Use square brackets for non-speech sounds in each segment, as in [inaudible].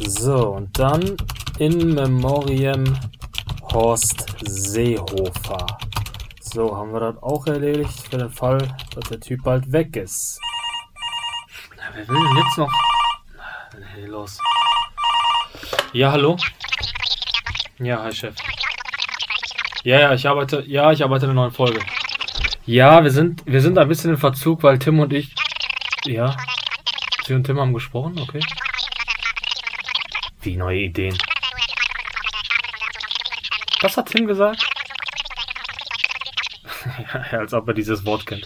So, und dann in Memoriam Horst Seehofer. So, haben wir das auch erledigt für den Fall, dass der Typ bald weg ist. Na, wer will denn jetzt noch? Na, Hey, los. Ja, hallo? Ja, hi Chef. Ja, ja, ich arbeite, ja, ich arbeite in einer neuen Folge. Ja, wir sind, wir sind ein bisschen in Verzug, weil Tim und ich, ja, Sie und Tim haben gesprochen, okay. Wie neue Ideen. [laughs] Was hat Tim gesagt? [laughs] ja, als ob er dieses Wort kennt.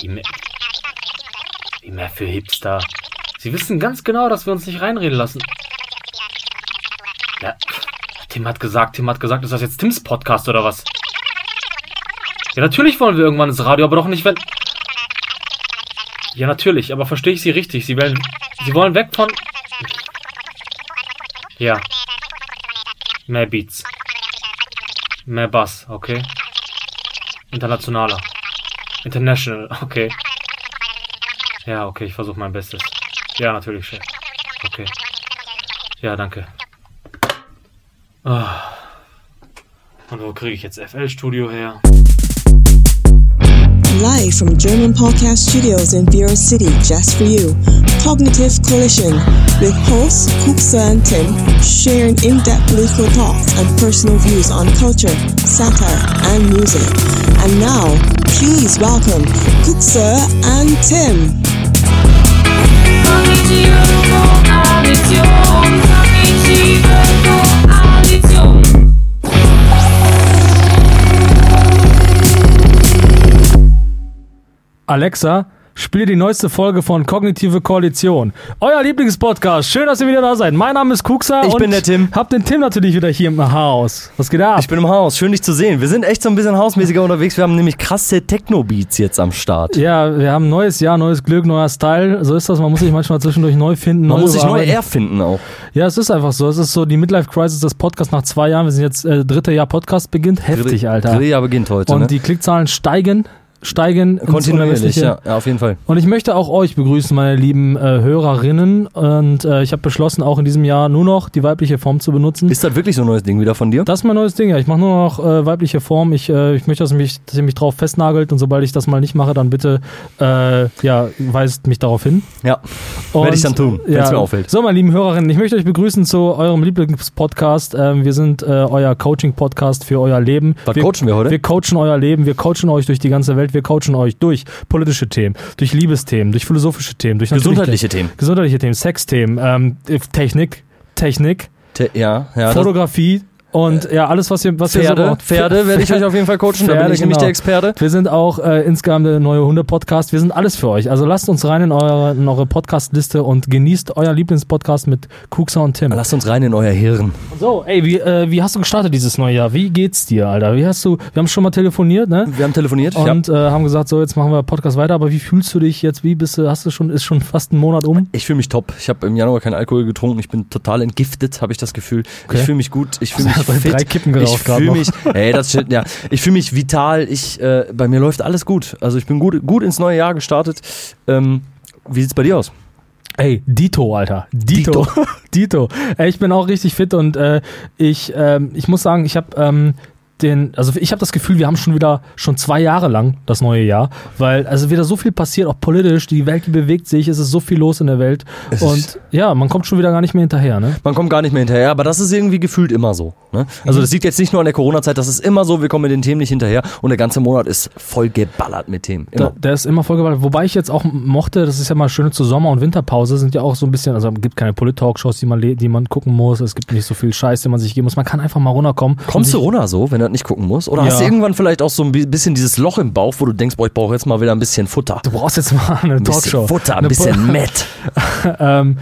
Wie mehr, wie mehr für Hipster. Sie wissen ganz genau, dass wir uns nicht reinreden lassen. Ja, Tim hat gesagt, Tim hat gesagt, ist das jetzt Tims Podcast oder was? Ja, natürlich wollen wir irgendwann ins Radio, aber doch nicht, wenn. Ja, natürlich, aber verstehe ich Sie richtig? Sie wollen, Sie wollen weg von. Ja. Mehr Beats. Mehr Bass, okay. Internationaler. International, okay. Ja, okay, ich versuche mein Bestes. Ja, natürlich, Chef. Okay. Ja, danke. Ah. Und wo kriege ich jetzt FL-Studio her? Live from German Podcast Studios in Bureau City, just for you. Cognitive Collision with hosts Kuksa and Tim sharing in depth political thoughts and personal views on culture, satire, and music. And now, please welcome Kuksa and Tim. Alexa, spiele die neueste Folge von Kognitive Koalition. Euer Lieblingspodcast. Schön, dass ihr wieder da seid. Mein Name ist Kuxa Ich bin der Tim. Hab den Tim natürlich wieder hier im Haus. Was geht ab? Ich bin im Haus, schön dich zu sehen. Wir sind echt so ein bisschen hausmäßiger unterwegs. Wir haben nämlich krasse Techno-Beats jetzt am Start. ja, wir haben neues Jahr, neues Glück, neuer Style. So ist das. Man muss sich manchmal zwischendurch neu finden. Man muss sich neu erfinden auch. Ja, es ist einfach so. Es ist so die Midlife Crisis des Podcasts nach zwei Jahren. Wir sind jetzt äh, dritte Jahr Podcast beginnt. Heftig, Alter. Dritte Jahr beginnt heute, Und ne? die Klickzahlen steigen, steigen Kontinuierlich, ja, ja, auf jeden Fall. Und ich möchte auch euch begrüßen, meine lieben äh, Hörerinnen. Und äh, ich habe beschlossen, auch in diesem Jahr nur noch die weibliche Form zu benutzen. Ist das wirklich so ein neues Ding wieder von dir? Das ist mein neues Ding, ja. Ich mache nur noch äh, weibliche Form. Ich, äh, ich möchte, dass, mich, dass ihr mich drauf festnagelt und sobald ich das mal nicht mache, dann bitte äh, ja, weist mich darauf hin. Ja, werde ich dann tun, wenn es mir auffällt. So, meine lieben Hörerinnen, ich möchte euch begrüßen zu eurem Lieblingspodcast. Ähm, wir sind äh, euer Coaching-Podcast für euer Leben. Was wir, coachen wir heute? Wir coachen euer Leben, wir coachen euch durch die ganze Welt, wir coachen euch durch politische Themen, durch Liebesthemen, durch philosophische Themen, durch Gesundheitliche Themen. gesundheitliche Themen, Sexthemen, ähm, Technik, Technik, Te ja, ja. Fotografie und ja, alles, was ihr, was ihr so Pferde, braucht. Pferde werde ich euch auf jeden Fall coachen, da bin Pferde, ich nämlich genau. der Experte. Wir sind auch äh, insgesamt der neue Hunde-Podcast. Wir sind alles für euch. Also lasst uns rein in eure, in eure Podcast-Liste und genießt euer Lieblingspodcast mit Kuxa und Tim. Lasst uns rein in euer Hirn. So, ey, wie, äh, wie hast du gestartet dieses neue Jahr? Wie geht's dir, Alter? Wie hast du, wir haben schon mal telefoniert, ne? Wir haben telefoniert. ja. Und äh, haben gesagt, so, jetzt machen wir Podcast weiter. Aber wie fühlst du dich jetzt? Wie bist du, hast du schon, ist schon fast ein Monat um? Ich fühle mich top. Ich habe im Januar keinen Alkohol getrunken. Ich bin total entgiftet, habe ich das Gefühl. Okay. Ich fühle mich gut. Ich fühle mich [laughs] Hast fit. drei Kippen geraucht ich fühle mich, ey, das shit, ja. Ich fühle mich vital. Ich, äh, bei mir läuft alles gut. Also ich bin gut, gut ins neue Jahr gestartet. Ähm, wie sieht's bei dir aus? Ey, Dito, Alter. Dito. Dito. [laughs] Ey, ich bin auch richtig fit und äh, ich, ähm, ich muss sagen, ich habe ähm, den, also ich habe das Gefühl, wir haben schon wieder schon zwei Jahre lang das neue Jahr, weil also wieder so viel passiert, auch politisch, die Welt die bewegt sich, es ist so viel los in der Welt Es und ja, man kommt schon wieder gar nicht mehr hinterher, ne? Man kommt gar nicht mehr hinterher, aber das ist irgendwie gefühlt immer so. Ne? Mhm. Also das liegt jetzt nicht nur an der Corona-Zeit, das ist immer so, wir kommen mit den Themen nicht hinterher und der ganze Monat ist voll geballert mit Themen. Da, der ist immer vollgewaltet. Wobei ich jetzt auch mochte, das ist ja mal schön zur Sommer- und Winterpause, sind ja auch so ein bisschen, also es gibt keine Polit-Talkshows, die man, die man gucken muss, es gibt nicht so viel Scheiß, den man sich geben muss. Man kann einfach mal runterkommen. Kommst du runter so, wenn du das nicht gucken musst? Oder Ja. hast du irgendwann vielleicht auch so ein bi- bisschen dieses Loch im Bauch, wo du denkst, boah, ich brauche jetzt mal wieder ein bisschen Futter? Du brauchst jetzt mal eine Ein bisschen Talkshow. Futter, ein bisschen Mett. [laughs] ähm,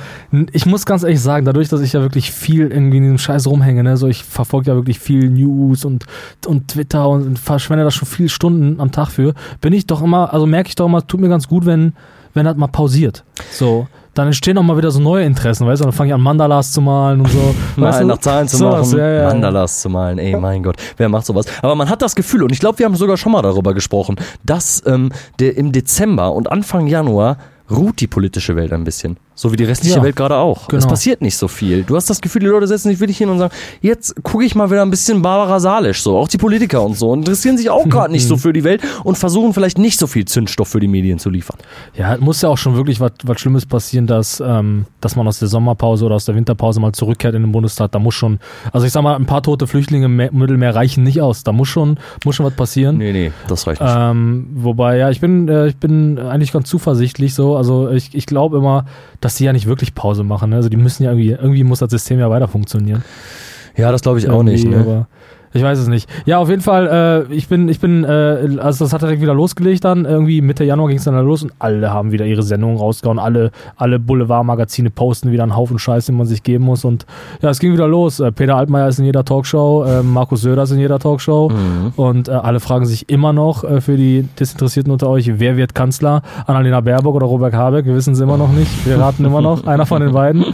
ich muss ganz ehrlich sagen, dadurch, dass ich ja wirklich viel irgendwie in diesem Scheiß rumhänge, ne, so ich verfolge ja wirklich viel News und, und Twitter und verschwende da schon viele Stunden am Tag für, bin ich doch immer, also merke ich doch immer, es tut mir ganz gut, wenn, wenn das mal pausiert. So. Dann entstehen auch mal wieder so neue Interessen, weißt du? Dann fange ich an, Mandalas zu malen und so. [laughs] weißt du? nach Zahlen zu Sowas, machen, ja, ja. Mandalas zu malen, ey, mein Gott, wer macht sowas? Aber man hat das Gefühl, und ich glaube, wir haben sogar schon mal darüber gesprochen, dass ähm, der im Dezember und Anfang Januar ruht die politische Welt ein bisschen. So wie die restliche Ja, Welt gerade auch. genau. Es passiert nicht so viel. Du hast das Gefühl, die Leute setzen sich wirklich hin und sagen, jetzt gucke ich mal wieder ein bisschen Barbara Salisch, so. Auch die Politiker und so. Interessieren sich auch gerade nicht so [laughs] für die Welt und versuchen vielleicht nicht so viel Zündstoff für die Medien zu liefern. Ja, es muss ja auch schon wirklich was Schlimmes passieren, dass, ähm, dass man aus der Sommerpause oder aus der Winterpause mal zurückkehrt in den Bundestag. Da muss schon, also ich sag mal, ein paar tote Flüchtlinge im Me- Mittelmeer reichen nicht aus. Da muss schon, muss schon was passieren. Nee, nee, das reicht nicht. Ähm, wobei, ja, ich bin, äh, ich bin eigentlich ganz zuversichtlich so. Also ich, ich glaube immer, dass die ja nicht wirklich Pause machen. Ne? Also die müssen ja irgendwie, irgendwie muss das System ja weiter funktionieren. ja, das glaube ich auch nicht. Irgendwie, Ne? Ich weiß es nicht. Ja, auf jeden Fall, äh, ich bin, ich bin, äh, also das hat direkt wieder losgelegt dann. Irgendwie Mitte Januar ging es dann los und alle haben wieder ihre Sendungen rausgehauen. Alle, alle Boulevardmagazine posten wieder einen Haufen Scheiß, den man sich geben muss. Und ja, es ging wieder los. Äh, Peter Altmaier ist in jeder Talkshow, äh, Markus Söder ist in jeder Talkshow. Mhm. Und äh, alle fragen sich immer noch äh, für die Desinteressierten unter euch, wer wird Kanzler? Annalena Baerbock oder Robert Habeck? Wir wissen es immer noch nicht. Wir raten immer noch, [laughs] einer von den beiden.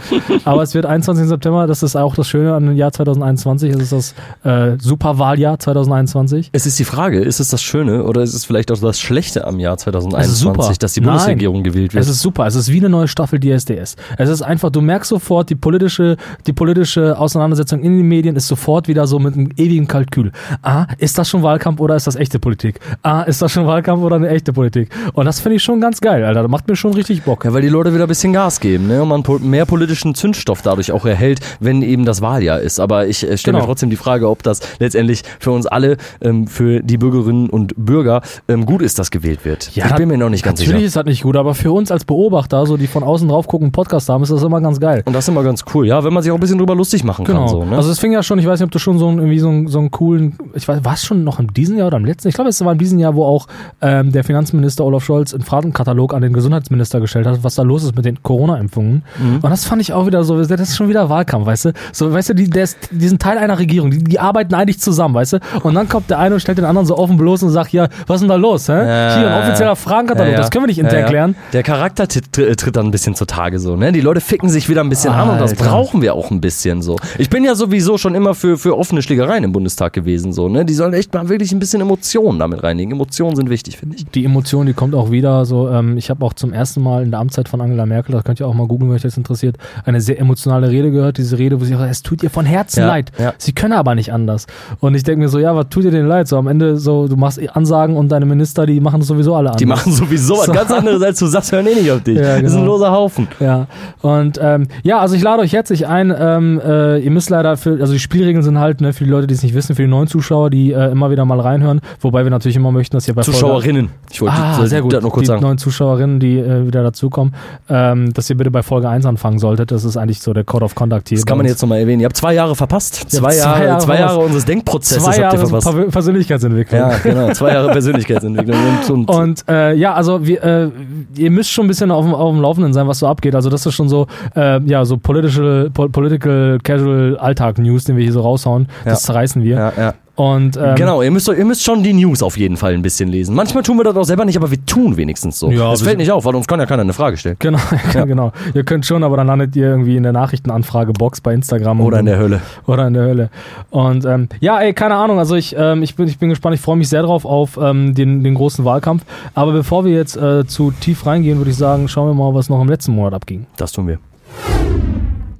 Aber es wird 21. September, das ist auch das Schöne an dem Jahr 2021. Es ist das äh, Superwahljahr 2021. Es ist die Frage, ist es das Schöne oder ist es vielleicht auch das Schlechte am Jahr 2021, super. dass die Nein. Bundesregierung gewählt wird? Es ist super. Es ist wie eine neue Staffel DSDS. Es ist einfach, du merkst sofort, die politische, die politische Auseinandersetzung in den Medien ist sofort wieder so mit einem ewigen Kalkül. Ah, ist das schon Wahlkampf oder ist das echte Politik? Ah, ist das schon Wahlkampf oder eine echte Politik? Und das finde ich schon ganz geil, Alter. Das macht mir schon richtig Bock. Ja, weil die Leute wieder ein bisschen Gas geben, ne? Und man mehr politischen Zündstoff dadurch auch erhält, wenn eben das Wahljahr ist. Aber ich äh, stelle mir Genau. trotzdem die Frage, ob das letztendlich für uns alle, ähm, für die Bürgerinnen und Bürger, ähm, gut ist, dass gewählt wird. ich bin mir noch nicht ganz Natürlich sicher. ist das nicht gut, aber für uns als Beobachter, so die von außen drauf gucken, Podcast haben, ist das immer ganz geil. Und das ist immer ganz cool, ja, wenn man sich auch ein bisschen drüber lustig machen Genau. kann. So, ne? Also es fing ja schon, ich weiß nicht, ob du schon so einen, irgendwie so einen, so einen coolen, ich weiß, war es schon noch in diesem Jahr oder im letzten? Ich glaube, es war in diesem Jahr, wo auch ähm, der Finanzminister Olaf Scholz einen Fragenkatalog an den Gesundheitsminister gestellt hat, was da los ist mit den Corona-Impfungen. Mhm. Und das fand ich auch wieder so, das ist schon wieder Wahlkampf, weißt du? So, weißt du, die, ist, die sind Teil einer Regierung, die, die arbeiten eigentlich zusammen, weißt du? Und dann kommt der eine und stellt den anderen so offen bloß und sagt, ja, was ist denn da los, hä? Ja, Hier, ein offizieller Fragenkatalog, Ja, das können wir nicht intern Ja, ja. klären. Der Charakter tritt, tritt dann ein bisschen zutage so, ne? Die Leute ficken sich wieder ein bisschen an und das Alter. brauchen wir auch ein bisschen so. Ich bin ja sowieso schon immer für, für offene Schlägereien im Bundestag gewesen so, ne? Die sollen echt mal wirklich ein bisschen Emotionen damit reinlegen. Emotionen sind wichtig, finde ich. die Emotion, die kommt auch wieder. So, ähm, ich habe auch zum ersten Mal in der Amtszeit von Angela Merkel, das könnt ihr auch mal googeln, wenn euch das interessiert, eine sehr emotionale Rede gehört. Diese Rede, wo sie sagt, es tut ihr von Herzen Ja, leid. ja. Sie können aber nicht anders. Und ich denke mir so, ja, was tut ihr denn leid? So am Ende so, du machst Ansagen und deine Minister, die machen das sowieso alle anders. Die machen sowieso was So. ganz anderes, als du sagst, hören eh nicht auf dich. [laughs] Ja, Das ist ein genau. loser Haufen. Ja, und ähm, ja, also ich lade euch herzlich ein. Ähm, äh, ihr müsst leider für, also die Spielregeln sind halt, ne, für die Leute, die es nicht wissen, für die neuen Zuschauer, die äh, immer wieder mal reinhören, wobei wir natürlich immer möchten, dass ihr bei Folge Zuschauerinnen. Ich wollte Ah, das sehr gut. das noch kurz die sagen. neuen Zuschauerinnen, die äh, wieder dazukommen, ähm, dass ihr bitte bei Folge 1 anfangen solltet. Das ist eigentlich so der Code of Conduct hier. Das kann man uns. jetzt nochmal erwähnen. Ihr habt zwei Jahre verpasst. Zwei habt zwei Jahre, Jahre zwei verpasst. Jahre unseres Denkprozesses zwei habt ihr Jahre verpasst. Per Persönlichkeitsentwicklung. Ja, [laughs] genau. Zwei Jahre Persönlichkeitsentwicklung. Und, und, Und äh, ja, also wir, äh, ihr müsst schon ein bisschen auf dem, auf dem Laufenden sein, was so abgeht. Also das ist schon so, äh, ja, so political, po political casual Alltag-News, den wir hier so raushauen. Das Ja. zerreißen wir. ja, ja. Und ähm, genau, ihr müsst, ihr müsst schon die News auf jeden Fall ein bisschen lesen. Manchmal tun wir das auch selber nicht, aber wir tun wenigstens so. Ja, wir fällt nicht auf, weil uns kann ja keiner eine Frage stellen. Genau, [laughs] genau. Ihr könnt schon, aber dann landet ihr irgendwie in der Nachrichtenanfrage-Box bei Instagram. Oder in der Hölle. Oder in der Hölle. Und ähm, ja, ey, keine Ahnung. Also ich, ähm, ich, bin, ich bin gespannt. Ich freue mich sehr drauf auf ähm, den, den großen Wahlkampf. Aber bevor wir jetzt äh, zu tief reingehen, würde ich sagen, schauen wir mal, was noch im letzten Monat abging. Das tun wir.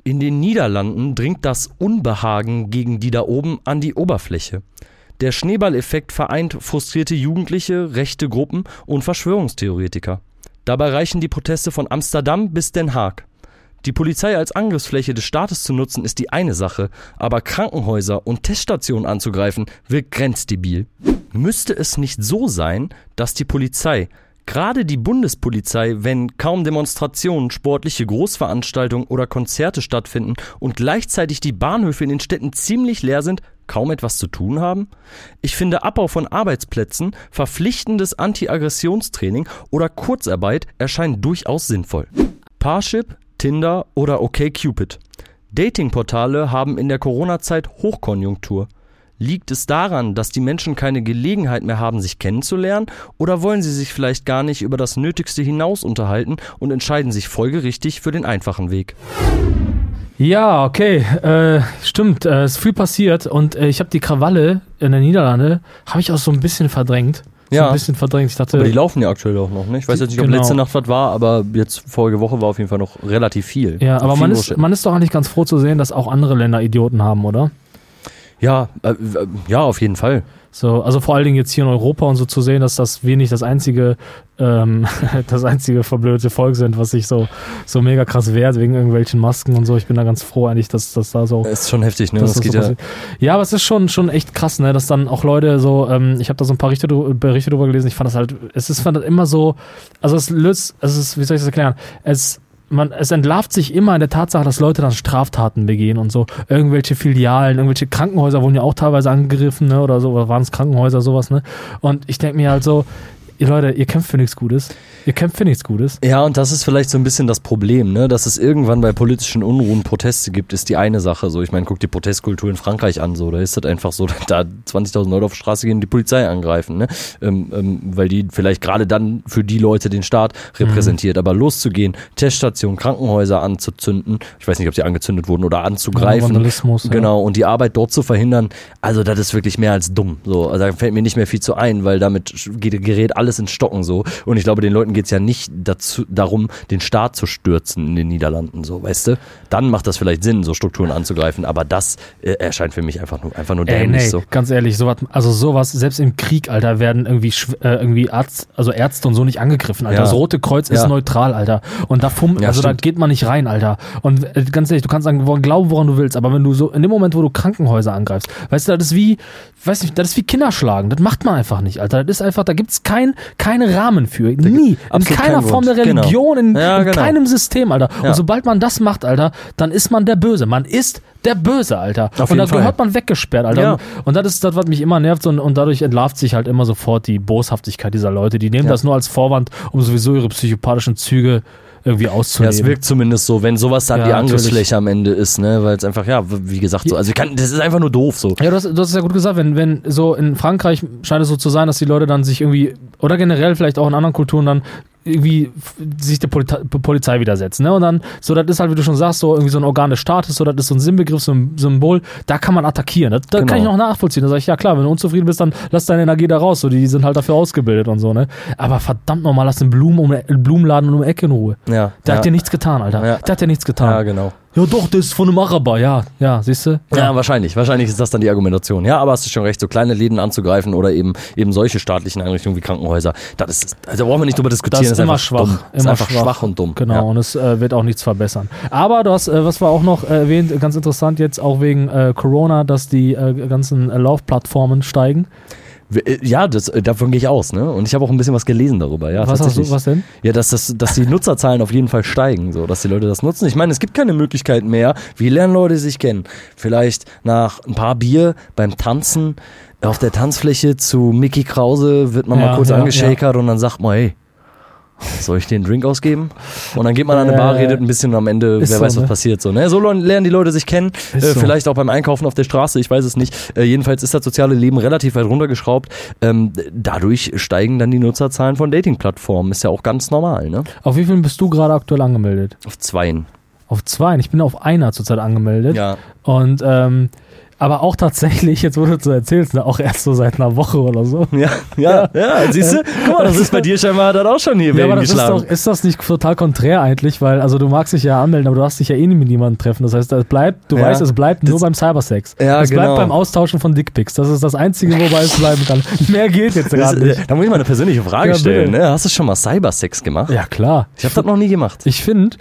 In den Niederlanden dringt das Unbehagen gegen die da oben an die Oberfläche. Der Schneeballeffekt vereint frustrierte Jugendliche, rechte Gruppen und Verschwörungstheoretiker. Dabei reichen die Proteste von Amsterdam bis Den Haag. Die Polizei als Angriffsfläche des Staates zu nutzen, ist die eine Sache, aber Krankenhäuser und Teststationen anzugreifen, wirkt grenzdebil. Müsste es nicht so sein, dass die Polizei, gerade die Bundespolizei, wenn kaum Demonstrationen, sportliche Großveranstaltungen oder Konzerte stattfinden und gleichzeitig die Bahnhöfe in den Städten ziemlich leer sind, kaum etwas zu tun haben? Ich finde Abbau von Arbeitsplätzen, verpflichtendes Anti-Aggressionstraining oder Kurzarbeit erscheinen durchaus sinnvoll. Parship, Tinder oder OkCupid. Datingportale haben in der Corona-Zeit Hochkonjunktur. Liegt es daran, dass die Menschen keine Gelegenheit mehr haben, sich kennenzulernen, oder wollen sie sich vielleicht gar nicht über das Nötigste hinaus unterhalten und entscheiden sich folgerichtig für den einfachen Weg? Ja, okay, äh, stimmt, äh, ist viel passiert und äh, ich habe die Krawalle in der Niederlande, habe ich auch so ein bisschen verdrängt. so Ja. ein bisschen verdrängt. Ich dachte, Aber die laufen ja aktuell auch noch, ne? Ich weiß jetzt nicht, ob Genau. letzte Nacht was war, aber jetzt vorige Woche war auf jeden Fall noch relativ viel. ja, aber Viel man ist, man ist doch eigentlich ganz froh zu sehen, dass auch andere Länder Idioten haben, oder? Ja, äh, ja, auf jeden Fall. So, also vor allen Dingen jetzt hier in Europa und so zu sehen, dass das wir nicht das einzige, ähm, [laughs] das einzige verblödete Volk sind, was sich so, so mega krass wehrt wegen irgendwelchen Masken und so. Ich bin da ganz froh eigentlich, dass das da so. Ist schon heftig, ne? Das das geht so ja. passiert. ja, aber es ist schon, schon echt krass, ne, dass dann auch Leute so, ähm, ich habe da so ein paar Berichte, Berichte drüber gelesen, ich fand das halt, es ist fand das immer so, also es löst, es ist, wie soll ich das erklären, es, man, es entlarvt sich immer in der Tatsache, dass Leute dann Straftaten begehen und so. Irgendwelche Filialen, irgendwelche Krankenhäuser wurden ja auch teilweise angegriffen, ne, oder so, oder waren es Krankenhäuser, sowas, ne. Und ich denke mir halt so, ihr Leute, ihr kämpft für nichts Gutes. Ihr kämpft für nichts Gutes. Ja, und das ist vielleicht so ein bisschen das Problem, ne? Dass es irgendwann bei politischen Unruhen Proteste gibt, ist die eine Sache. So, ich meine, guck die Protestkultur in Frankreich an, so, da ist das einfach so, [laughs] da 20.000 Leute auf die Straße gehen und die Polizei angreifen, ne? Ähm, ähm, weil die vielleicht gerade dann für die Leute den Staat repräsentiert. Aber loszugehen, Teststationen, Krankenhäuser anzuzünden, ich weiß nicht, ob sie angezündet wurden oder anzugreifen. Vandalismus. ja. Genau, und die Arbeit dort zu verhindern, also das ist wirklich mehr als dumm. So, also da fällt mir nicht mehr viel zu ein, weil damit gerät alles ins Stocken so. Und ich glaube, den Leuten geht's ja nicht dazu, darum, den Staat zu stürzen in den Niederlanden, so, weißt du? Dann macht das vielleicht Sinn, so Strukturen anzugreifen, aber das äh, erscheint für mich einfach nur, einfach nur Ey, dämlich nee, so. ganz ehrlich, sowas, also sowas, selbst im Krieg, Alter, werden irgendwie, äh, irgendwie Arzt, also Ärzte und so nicht angegriffen, Alter. Ja. Das Rote Kreuz ist Ja. neutral, Alter. Und da fumm, Ja, also da stimmt. geht man nicht rein, Alter. Und äh, ganz ehrlich, du kannst sagen, glauben, woran du willst, aber wenn du so, in dem Moment, wo du Krankenhäuser angreifst, weißt du, das ist wie, weiß nicht, das ist wie Kinderschlagen. Das macht man einfach nicht, Alter. Das ist einfach, da gibt's kein, keinen Rahmen für. Nie. In keiner Form der. Genau. Religion, in, Ja, in genau. keinem System, Alter. Ja. Und sobald man das macht, Alter, dann ist man der Böse. Man ist der Böse, Alter. Auf und da gehört man weggesperrt, Alter. Ja. Und das ist das, was mich immer nervt und, und dadurch entlarvt sich halt immer sofort die Boshaftigkeit dieser Leute. Die nehmen das nur als Vorwand, um sowieso ihre psychopathischen Züge irgendwie Ja, auszuleben. es wirkt zumindest so, wenn sowas dann Ja, die. Angriffsfläche am Ende ist, ne, weil es einfach, ja, wie gesagt, so, also ich kann, das ist einfach nur doof so. Ja, du hast, du hast es ja gut gesagt, wenn, wenn so in Frankreich scheint es so zu sein, dass die Leute dann sich irgendwie, oder generell vielleicht auch in anderen Kulturen dann irgendwie sich der Polita Polizei widersetzen. Ne? Und dann, so, das ist halt, wie du schon sagst, so irgendwie so ein Organ des Staates, so, das ist so ein Sinnbegriff, so ein Symbol, da kann man attackieren. Das, da Genau. kann ich noch nachvollziehen. Da sage ich, ja klar, wenn du unzufrieden bist, dann lass deine Energie da raus. So, die sind halt dafür ausgebildet und so, ne? Aber verdammt nochmal, lass den Blumen um, Blumenladen um die Ecke in Ruhe. Ja. Der ja. hat dir nichts getan, Alter. Ja. Der hat dir nichts getan. Ja, Ja, doch, das ist von einem Araber, ja. Ja, siehst du? Ja, wahrscheinlich. Wahrscheinlich ist das dann die Argumentation. Ja, aber hast du schon recht, so kleine Läden anzugreifen oder eben eben solche staatlichen Einrichtungen wie Krankenhäuser, das ist, also da brauchen wir nicht drüber diskutieren, Das ist immer einfach schwach. dumm. Das ist Immer einfach schwach. schwach. und dumm. Genau, Ja. und es äh, wird auch nichts verbessern. Aber du hast, äh, was war auch noch äh, erwähnt, ganz interessant jetzt auch wegen äh, Corona, dass die äh, ganzen äh, Laufplattformen steigen. Äh, Ja, das, äh, davon gehe ich aus, ne? Und ich habe auch ein bisschen was gelesen darüber, ja. was hast du, was denn? Ja, dass, das, dass die Nutzerzahlen auf jeden Fall steigen, so, dass die Leute das nutzen. Ich meine, es gibt keine Möglichkeit mehr. Wie lernen Leute sich kennen? Vielleicht nach ein paar Bier beim Tanzen auf der Tanzfläche zu Mickey Krause wird man Ja, mal kurz ja, angeschäkert und dann sagt man, hey, soll ich den Drink ausgeben? Und dann geht man an eine Bar, redet ein bisschen und am Ende, wer so, weiß, was ne? passiert. So, ne? so lernen die Leute sich kennen. Äh, so. Vielleicht auch beim Einkaufen auf der Straße, ich weiß es nicht. Äh, jedenfalls ist das soziale Leben relativ weit runtergeschraubt. Ähm, dadurch steigen dann die Nutzerzahlen von Dating-Plattformen. Ist ja auch ganz normal, ne? Auf wie vielen bist du gerade aktuell angemeldet? Auf zweien. Auf zwei. Ich bin auf einer zurzeit angemeldet. Ja. Und ähm, aber auch tatsächlich, jetzt wo du so erzählst, ne, auch erst so seit einer Woche oder so. Ja, ja, ja, siehst du? Guck mal, das ist bei dir scheinbar dann auch schon hier Ja, aber das ist doch, ist das nicht total konträr eigentlich? Weil, also du magst dich ja anmelden, aber du hast dich ja eh nie mit niemandem treffen. Das heißt, es bleibt, du Ja, weißt, es bleibt nur das- beim Cybersex. Ja, es genau. bleibt beim Austauschen von Dickpics. Das ist das Einzige, wobei es bleiben kann. [laughs] Mehr geht jetzt gerade äh, nicht. da muss ich mal eine persönliche Frage Ja, stellen. Ne? Hast du schon mal Cybersex gemacht? Ja, klar. Ich habe das noch nie gemacht. Ich finde,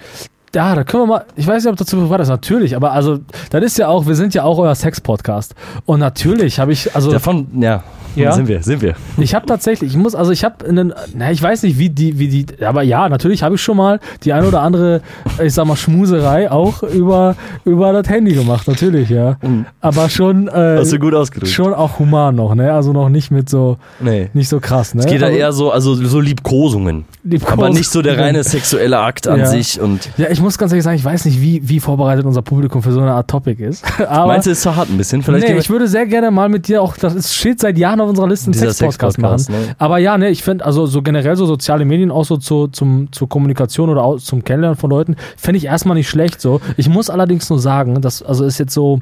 ja, da können wir mal, ich weiß nicht, ob dazu privat ist, natürlich, aber also, das ist ja auch, wir sind ja auch euer Sex-Podcast. Und natürlich habe ich, also, Davon, ja, Ja. sind wir, sind wir. ich habe tatsächlich, ich muss, also ich habe einen, na, ich weiß nicht, wie die, wie die, aber ja, natürlich habe ich schon mal die eine oder andere, ich sag mal, Schmuserei auch über, über das Handy gemacht, natürlich, ja. Mhm. Aber schon, äh, Hast du gut ausgedrückt. schon auch human noch, ne? Also noch nicht mit so, Nee. nicht so krass, ne? Es geht da eher so, also so Liebkosungen. Liebkosungen. Aber nicht so der reine [laughs] sexuelle Akt an Ja. sich. Und Ja, ich muss ganz ehrlich sagen, ich weiß nicht, wie, wie vorbereitet unser Publikum für so eine Art Topic ist. [laughs] Aber meinst du, ist zu hart ein bisschen? Vielleicht nee, ich würde sehr gerne mal mit dir auch, das ist, steht seit Jahren auf unserer Liste, einen Sex-Podcast machen. Ne? Aber ja, ne, ich finde, also so generell so soziale Medien auch so zu, zum, zur Kommunikation oder auch zum Kennenlernen von Leuten, fände ich erstmal nicht schlecht so. Ich muss allerdings nur sagen, das also ist jetzt so,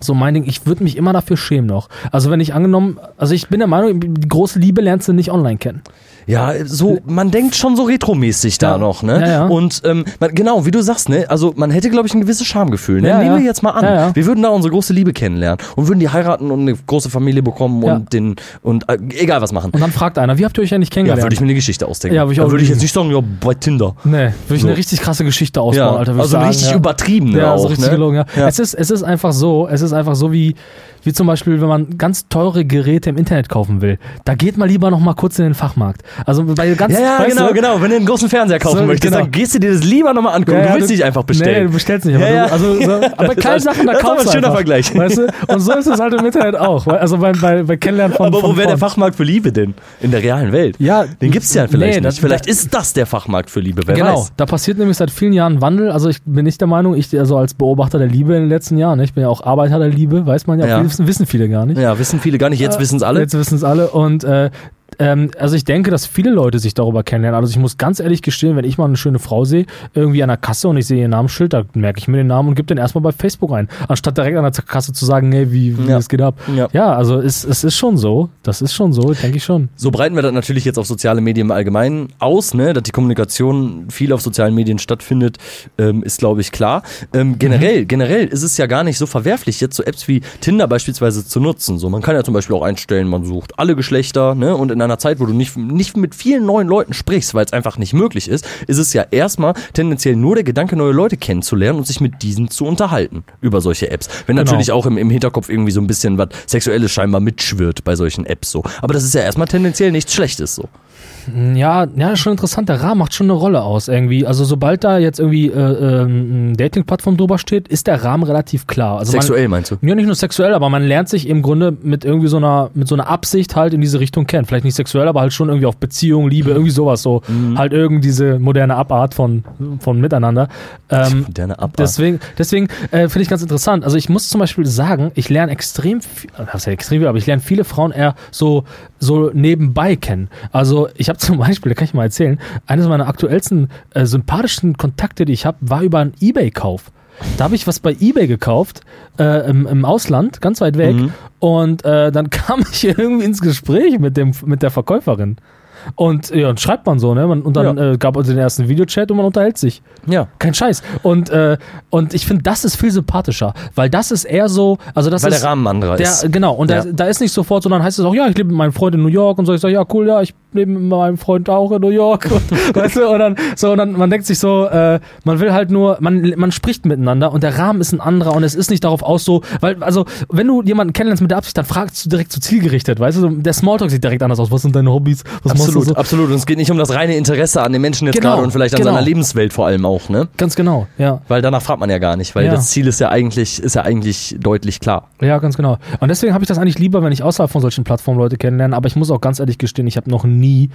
so mein Ding, ich würde mich immer dafür schämen noch. Also wenn ich angenommen, also ich bin der Meinung, die große Liebe lernst du nicht online kennen. Ja, so, man denkt schon so retromäßig da Ja. noch, ne? Ja, ja. Und ähm, man, genau, wie du sagst, ne? Also man hätte, glaube ich, ein gewisses Schamgefühl. Ne? Ja, Nehmen ja. wir jetzt mal an, Ja, ja. wir würden da unsere große Liebe kennenlernen und würden die heiraten und eine große Familie bekommen Ja. und den und äh, egal was machen. Und dann fragt einer, wie habt ihr euch eigentlich Ja, kennengelernt? würde ich mir eine Geschichte ausdenken. Ja, würde ich auch würde ich jetzt nicht sagen, ja, bei Tinder. nee, würde ich So. eine richtig krasse Geschichte ausbauen, Ja, Alter. also sagen, richtig ja. übertrieben Ja, auch, so richtig ne? gelogen, ja. Ja. Es, ist, es ist einfach so, es ist einfach so wie, wie zum Beispiel, wenn man ganz teure Geräte im Internet kaufen will. Da geht man lieber noch mal kurz in den Fachmarkt. Also bei ganz, Ja, ja, genau, du, genau. Wenn du einen großen Fernseher kaufen So, möchtest, genau. dann gehst du dir das lieber nochmal angucken. Ja, ja, du willst nicht einfach Nee, bestellen. du bestellst nicht. Aber, Ja. Du, also, so, [laughs] aber bei kleinen Sachen, da Das ist aber kaufst ein du schöner einfach, Vergleich. Weißt du? Und so ist es halt im Internet auch. Also bei, bei, bei Kennenlernen von aber wo wäre der. Fachmarkt für Liebe denn? In der realen Welt? Ja, Den gibt's ja vielleicht nee, nicht. das- vielleicht ist das der Fachmarkt für Liebe, wer genau, weiß. da passiert nämlich seit vielen Jahren Wandel. Also ich bin nicht der Meinung, ich also als Beobachter der Liebe in den letzten Jahren, ne, ich bin ja auch Arbeiter der Liebe, weiß man ja, Ja. Wissen, wissen viele gar nicht. Ja, wissen viele gar nicht. Jetzt wissen's alle. Jetzt wissen es alle. Und äh, ähm, also ich denke, dass viele Leute sich darüber kennenlernen. Also ich muss ganz ehrlich gestehen, wenn ich mal eine schöne Frau sehe, irgendwie an der Kasse und ich sehe ihr Namensschild, da merke ich mir den Namen und gebe den erstmal bei Facebook ein. Anstatt direkt an der Kasse zu sagen, hey, wie, wie Ja. das geht ab. Ja. Ja, also es, es ist schon so. Das ist schon so, denke ich schon. So breiten wir das natürlich jetzt auf soziale Medien im Allgemeinen aus, ne? dass die Kommunikation viel auf sozialen Medien stattfindet, ähm, ist glaube ich klar. Ähm, generell, Mhm. generell ist es ja gar nicht so verwerflich, jetzt so Apps wie Tinder beispielsweise zu nutzen. So, man kann ja zum Beispiel auch einstellen, man sucht alle Geschlechter, ne? Und in einer Zeit, wo du nicht, nicht mit vielen neuen Leuten sprichst, weil es einfach nicht möglich ist, ist es ja erstmal tendenziell nur der Gedanke, neue Leute kennenzulernen und sich mit diesen zu unterhalten über solche Apps. Wenn Genau. natürlich auch im, im Hinterkopf irgendwie so ein bisschen was Sexuelles scheinbar mitschwirrt bei solchen Apps so. Aber das ist ja erstmal tendenziell nichts Schlechtes so. Ja, ja, ist schon interessant. Der Rahmen macht schon eine Rolle aus irgendwie. Also sobald da jetzt irgendwie äh, ähm, eine Dating-Plattform drüber steht, ist der Rahmen relativ klar. Also man, Sexuell meinst du? Ja, nicht nur sexuell, aber man lernt sich im Grunde mit irgendwie so einer, mit so einer Absicht halt in diese Richtung kennen. Vielleicht nicht sexuell, aber halt schon irgendwie auf Beziehung, Liebe, irgendwie sowas so. Halt irgendwie diese moderne Abart von, von Miteinander. Ähm, Moderne Abart. Deswegen, deswegen äh, finde ich ganz interessant. Also ich muss zum Beispiel sagen, ich lerne extrem viel, äh, was ja extrem viel, aber ich lerne viele Frauen eher so, so nebenbei kennen. Also ich habe [laughs] zum Beispiel, da kann ich mal erzählen, eines meiner aktuellsten äh, sympathischen Kontakte, die ich habe, war über einen Ebay-Kauf. Da habe ich was bei Ebay gekauft, äh, im, im Ausland, ganz weit weg. Und äh, dann [laughs] kam ich irgendwie ins Gespräch mit, dem, mit der Verkäuferin. Und ja, und schreibt man so, ne? Man, und dann Ja. äh, gab es den ersten Videochat und man unterhält sich. ja. Kein Scheiß. Und, äh, und ich finde, das ist viel sympathischer, weil das ist eher so, also das Weil ist. der Rahmen anderer der, ist. Genau, und Ja. da, da ist nicht sofort, sondern heißt es auch, ja, ich lebe mit meinem Freund in New York und so. Ich sage, ja, cool, ja, ich lebe mit meinem Freund auch in New York. [laughs] Und, weißt du, und dann, so, und dann, man denkt sich so, äh, man will halt nur, man, man spricht miteinander und der Rahmen ist ein anderer und es ist nicht darauf aus, so, weil, also, wenn du jemanden kennenlernst mit der Absicht, dann fragst du direkt so zielgerichtet, weißt du, der Smalltalk sieht direkt anders aus. Was sind deine Hobbys? Was machst Absolut, du so? absolut. Und es geht nicht um das reine Interesse an den Menschen jetzt Genau, gerade und vielleicht an genau. seiner Lebenswelt vor allem auch, ne? Ganz genau, ja. Weil danach fragt man ja gar nicht, weil Ja. das Ziel ist ja eigentlich, ist ja eigentlich deutlich klar. Ja, ganz genau. Und deswegen habe ich das eigentlich lieber, wenn ich außerhalb von solchen Plattformen Leute kennenlerne. Aber ich muss auch ganz ehrlich gestehen, ich habe noch nie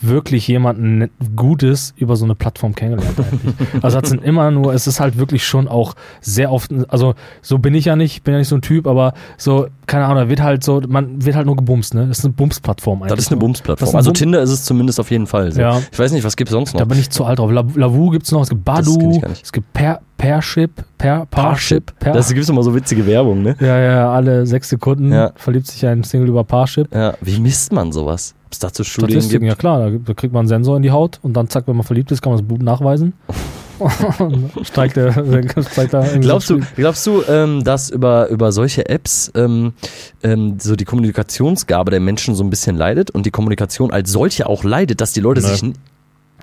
wirklich jemanden Gutes über so eine Plattform kennengelernt. Eigentlich. Also das sind immer nur, es ist halt wirklich schon auch sehr oft, also so bin ich ja nicht, bin ja nicht so ein Typ, aber so, keine Ahnung, da wird halt so, man wird halt nur gebumst, ne? Das ist eine Bumsplattform eigentlich. Das ist eine. Bumsplattform. Also Bum- Tinder ist es zumindest auf jeden Fall. So. Ja. Ich weiß nicht, was gibt es sonst noch? Da bin ich zu alt drauf. La- Lavu gibt's noch, es gibt Badu, es gibt Per, Pership, Per, Parship, Per, Das gibt immer so witzige Werbung, ne? ja, ja, alle sechs Sekunden Ja. verliebt sich ein Single über Parship. Ja. Wie misst man sowas? Ob es dazu Studien Statistiken, gibt? ja klar, da, kriegt man einen Sensor in die Haut und dann zack, wenn man verliebt ist, kann man das Blut nachweisen. [laughs] steigt der, [laughs] der steigt irgendwie Glaubst du, glaubst du ähm, dass über, über solche Apps ähm, ähm, so die Kommunikationsgabe der Menschen so ein bisschen leidet und die Kommunikation als solche auch leidet, dass die Leute Nö. sich.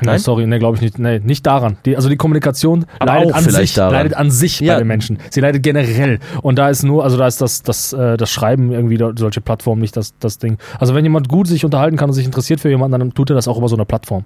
Nein? sorry, nee, glaube ich nicht. Nee, nicht daran. Die, also die Kommunikation Aber leidet an sich, daran. leidet an sich Ja. bei den Menschen. Sie leidet generell. Und da ist nur, also da ist das, das, äh, das Schreiben irgendwie solche Plattformen nicht das, das Ding. Also wenn jemand gut sich unterhalten kann und sich interessiert für jemanden, dann tut er das auch über so eine Plattform.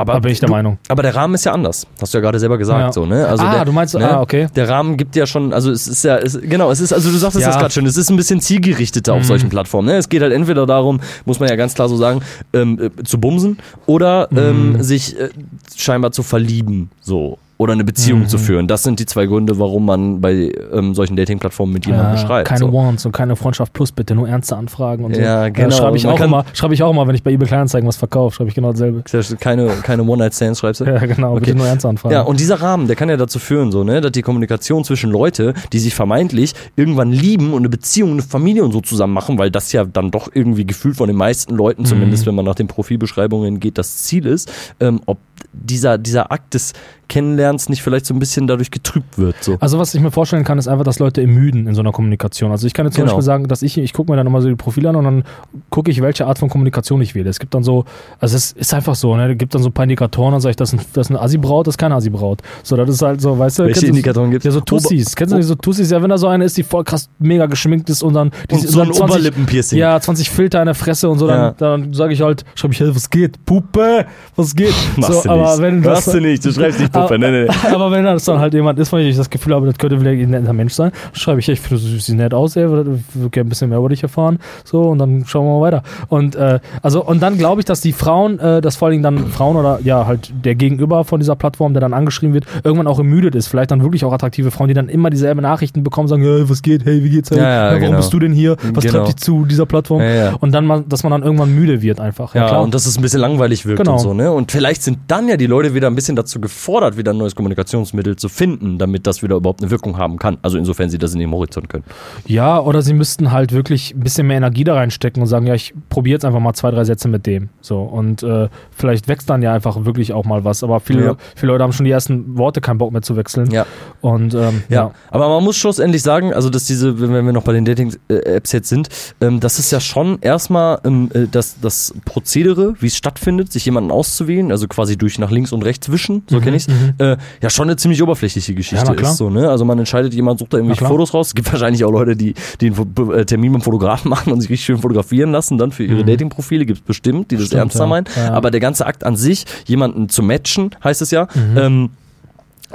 Aber, Da bin ich der du, Meinung. aber der Rahmen ist ja anders. Hast du ja gerade selber gesagt, Ja. so, ne? Also ah, der, du meinst, ne? ah, okay. Der Rahmen gibt ja schon, also es ist ja, es, genau, es ist, also du sagst es Ja. jetzt gerade schon, es ist ein bisschen zielgerichteter auf Mhm. solchen Plattformen. Ne? Es geht halt entweder darum, muss man ja ganz klar so sagen, ähm, äh, zu bumsen oder Mhm. ähm, sich äh, scheinbar zu verlieben, so. Oder eine Beziehung Mhm. zu führen. Das sind die zwei Gründe, warum man bei ähm, solchen Dating-Plattformen mit jemandem Ja, schreibt. keine so. Wants und keine Freundschaft plus bitte, nur ernste Anfragen und so. Ja, genau. schreibe ich, auch immer, schreibe ich auch immer, wenn ich bei eBay Kleinanzeigen was verkaufe, schreibe ich genau dasselbe. Keine, keine One-Night-Stands schreibst du? Ja, genau, Okay. bitte nur ernste Anfragen. Ja, und dieser Rahmen, der kann ja dazu führen, so, ne, dass die Kommunikation zwischen Leute, die sich vermeintlich irgendwann lieben und eine Beziehung, eine Familie und so zusammen machen, weil das ja dann doch irgendwie gefühlt von den meisten Leuten, zumindest wenn man nach den Profilbeschreibungen geht, das Ziel ist, ähm, ob dieser, dieser Akt des Kennenlernens nicht vielleicht so ein bisschen dadurch getrübt wird. So. Also was ich mir vorstellen kann, ist einfach, dass Leute ermüden in so einer Kommunikation. Also ich kann jetzt zum Genau. Beispiel sagen, dass ich, ich gucke mir dann immer so die Profile an und dann gucke ich, welche Art von Kommunikation ich wähle. Es gibt dann so, also es ist einfach so, ne? Es gibt dann so ein paar Indikatoren, dann sage ich, das ist, ein, das ist eine Assi-Braut, das ist keine Assi-Braut. So, das ist halt so, weißt du, Welche du- Indikatoren gibt's? Ja, so Tussis. Kennst du nicht so Tussis? Ja, wenn da so eine ist, die voll krass mega geschminkt ist und dann die, Und so ein Oberlippenpiercing. Ja, 20 Filter in der Fresse und so, dann, Ja. dann sage ich halt, schreibe ich, hey, was geht? Puppe, was geht? [laughs] Machst so, du aber nicht. wenn das, Machst du nicht, du schreibst nicht Puppe, ne, ne. [laughs] aber wenn das dann halt jemand ist, von dem ich das Gefühl habe, das könnte vielleicht ein netter Mensch sein, schreibe ich, ich finde, du siehst nett aus, ey, würde gerne ein bisschen mehr über dich erfahren. So, und dann schauen wir mal weiter. Und äh, also, und dann glaube ich, dass die Frauen, äh, dass vor allen Dingen dann Frauen oder ja, halt der Gegenüber von dieser Plattform, der dann angeschrieben wird, irgendwann auch ermüdet ist. Vielleicht dann wirklich auch attraktive Frauen, die dann immer dieselben Nachrichten bekommen, sagen, hey, was geht, hey, wie geht's, hey, Ja, ja, warum genau. bist du denn hier? Was Genau. treibt dich zu dieser Plattform? Ja, ja. Und dann, mal, dass man dann irgendwann müde wird einfach. Ja, klar. und dass es ein bisschen langweilig wirkt Genau. und so, ne? Und vielleicht sind dann ja die Leute wieder ein bisschen dazu gefordert, wieder ein neues Kommunikationsmittel zu finden, damit das wieder überhaupt eine Wirkung haben kann. Also insofern sie das in ihrem Horizont können. Ja, oder sie müssten halt wirklich ein bisschen mehr Energie da reinstecken und sagen, ja, ich probiere jetzt einfach mal zwei, drei Sätze mit dem. So. Und äh, vielleicht wächst dann ja einfach wirklich auch mal was. Aber viele, Ja. viele Leute haben schon die ersten Worte keinen Bock mehr zu wechseln. Ja. Und ähm, Ja. ja. aber man muss schlussendlich sagen, also dass diese, wenn wir noch bei den Dating-Apps jetzt sind, ähm, das ist ja schon erstmal ähm, äh, das, das Prozedere, wie es stattfindet, sich jemanden auszuwählen, also quasi durch nach links und rechts wischen, so kenne ich's, äh, ja schon eine ziemlich oberflächliche Geschichte Ja, ist. So, ne? Also man entscheidet, jemand sucht da irgendwelche. Fotos raus. Es gibt wahrscheinlich auch Leute, die, die einen äh, Termin beim Fotografen [laughs] machen und sich richtig schön fotografieren lassen, dann für ihre Dating-Profile, gibt es bestimmt, die das Mhm. Stimmt, ernster ja. meinen. Ja. Aber der ganze Akt an sich, jemanden zu matchen, heißt es ja, Mhm. ähm,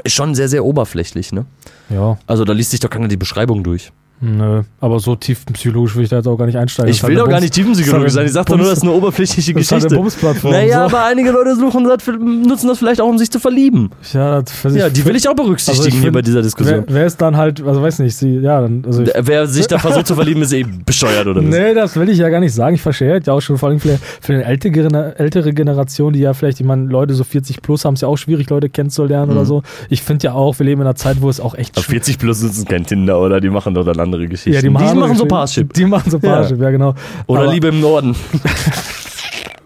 ist schon sehr, sehr oberflächlich, ne? ja, Also da liest sich doch keiner die Beschreibung durch. Nö. Aber so tief psychologisch will ich da jetzt auch gar nicht einsteigen. Ich Das will doch gar nicht tiefenpsychologisch sein. Ich sag doch nur, das ist eine oberflächliche das ist halt eine Geschichte. Bumsplattform. Naja, so. aber einige Leute suchen das, nutzen das vielleicht auch, um sich zu verlieben. ja, Ja, die will ich auch berücksichtigen Also ich hier find, bei dieser Diskussion. Wer, wer ist dann halt, also weiß nicht, sie, ja, dann, also Wer, sich da versucht zu verlieben, ist eben bescheuert oder was? Nee, das will ich ja gar nicht sagen. Ich verstehe ja auch schon vor allem für, für eine ältere, ältere Generation, die ja vielleicht, ich meine, Leute so 40 plus haben es ja auch schwierig, Leute kennenzulernen Mhm. oder so. Ich finde ja auch, wir leben in einer Zeit, wo es auch echt Aber 40 plus nutzen kein Tinder, oder? Die machen doch dann andere Geschichten. Ja, die machen, andere machen so. Parship. Die machen so Ja. Parship, ja, genau. Oder Aber Liebe im Norden. [laughs]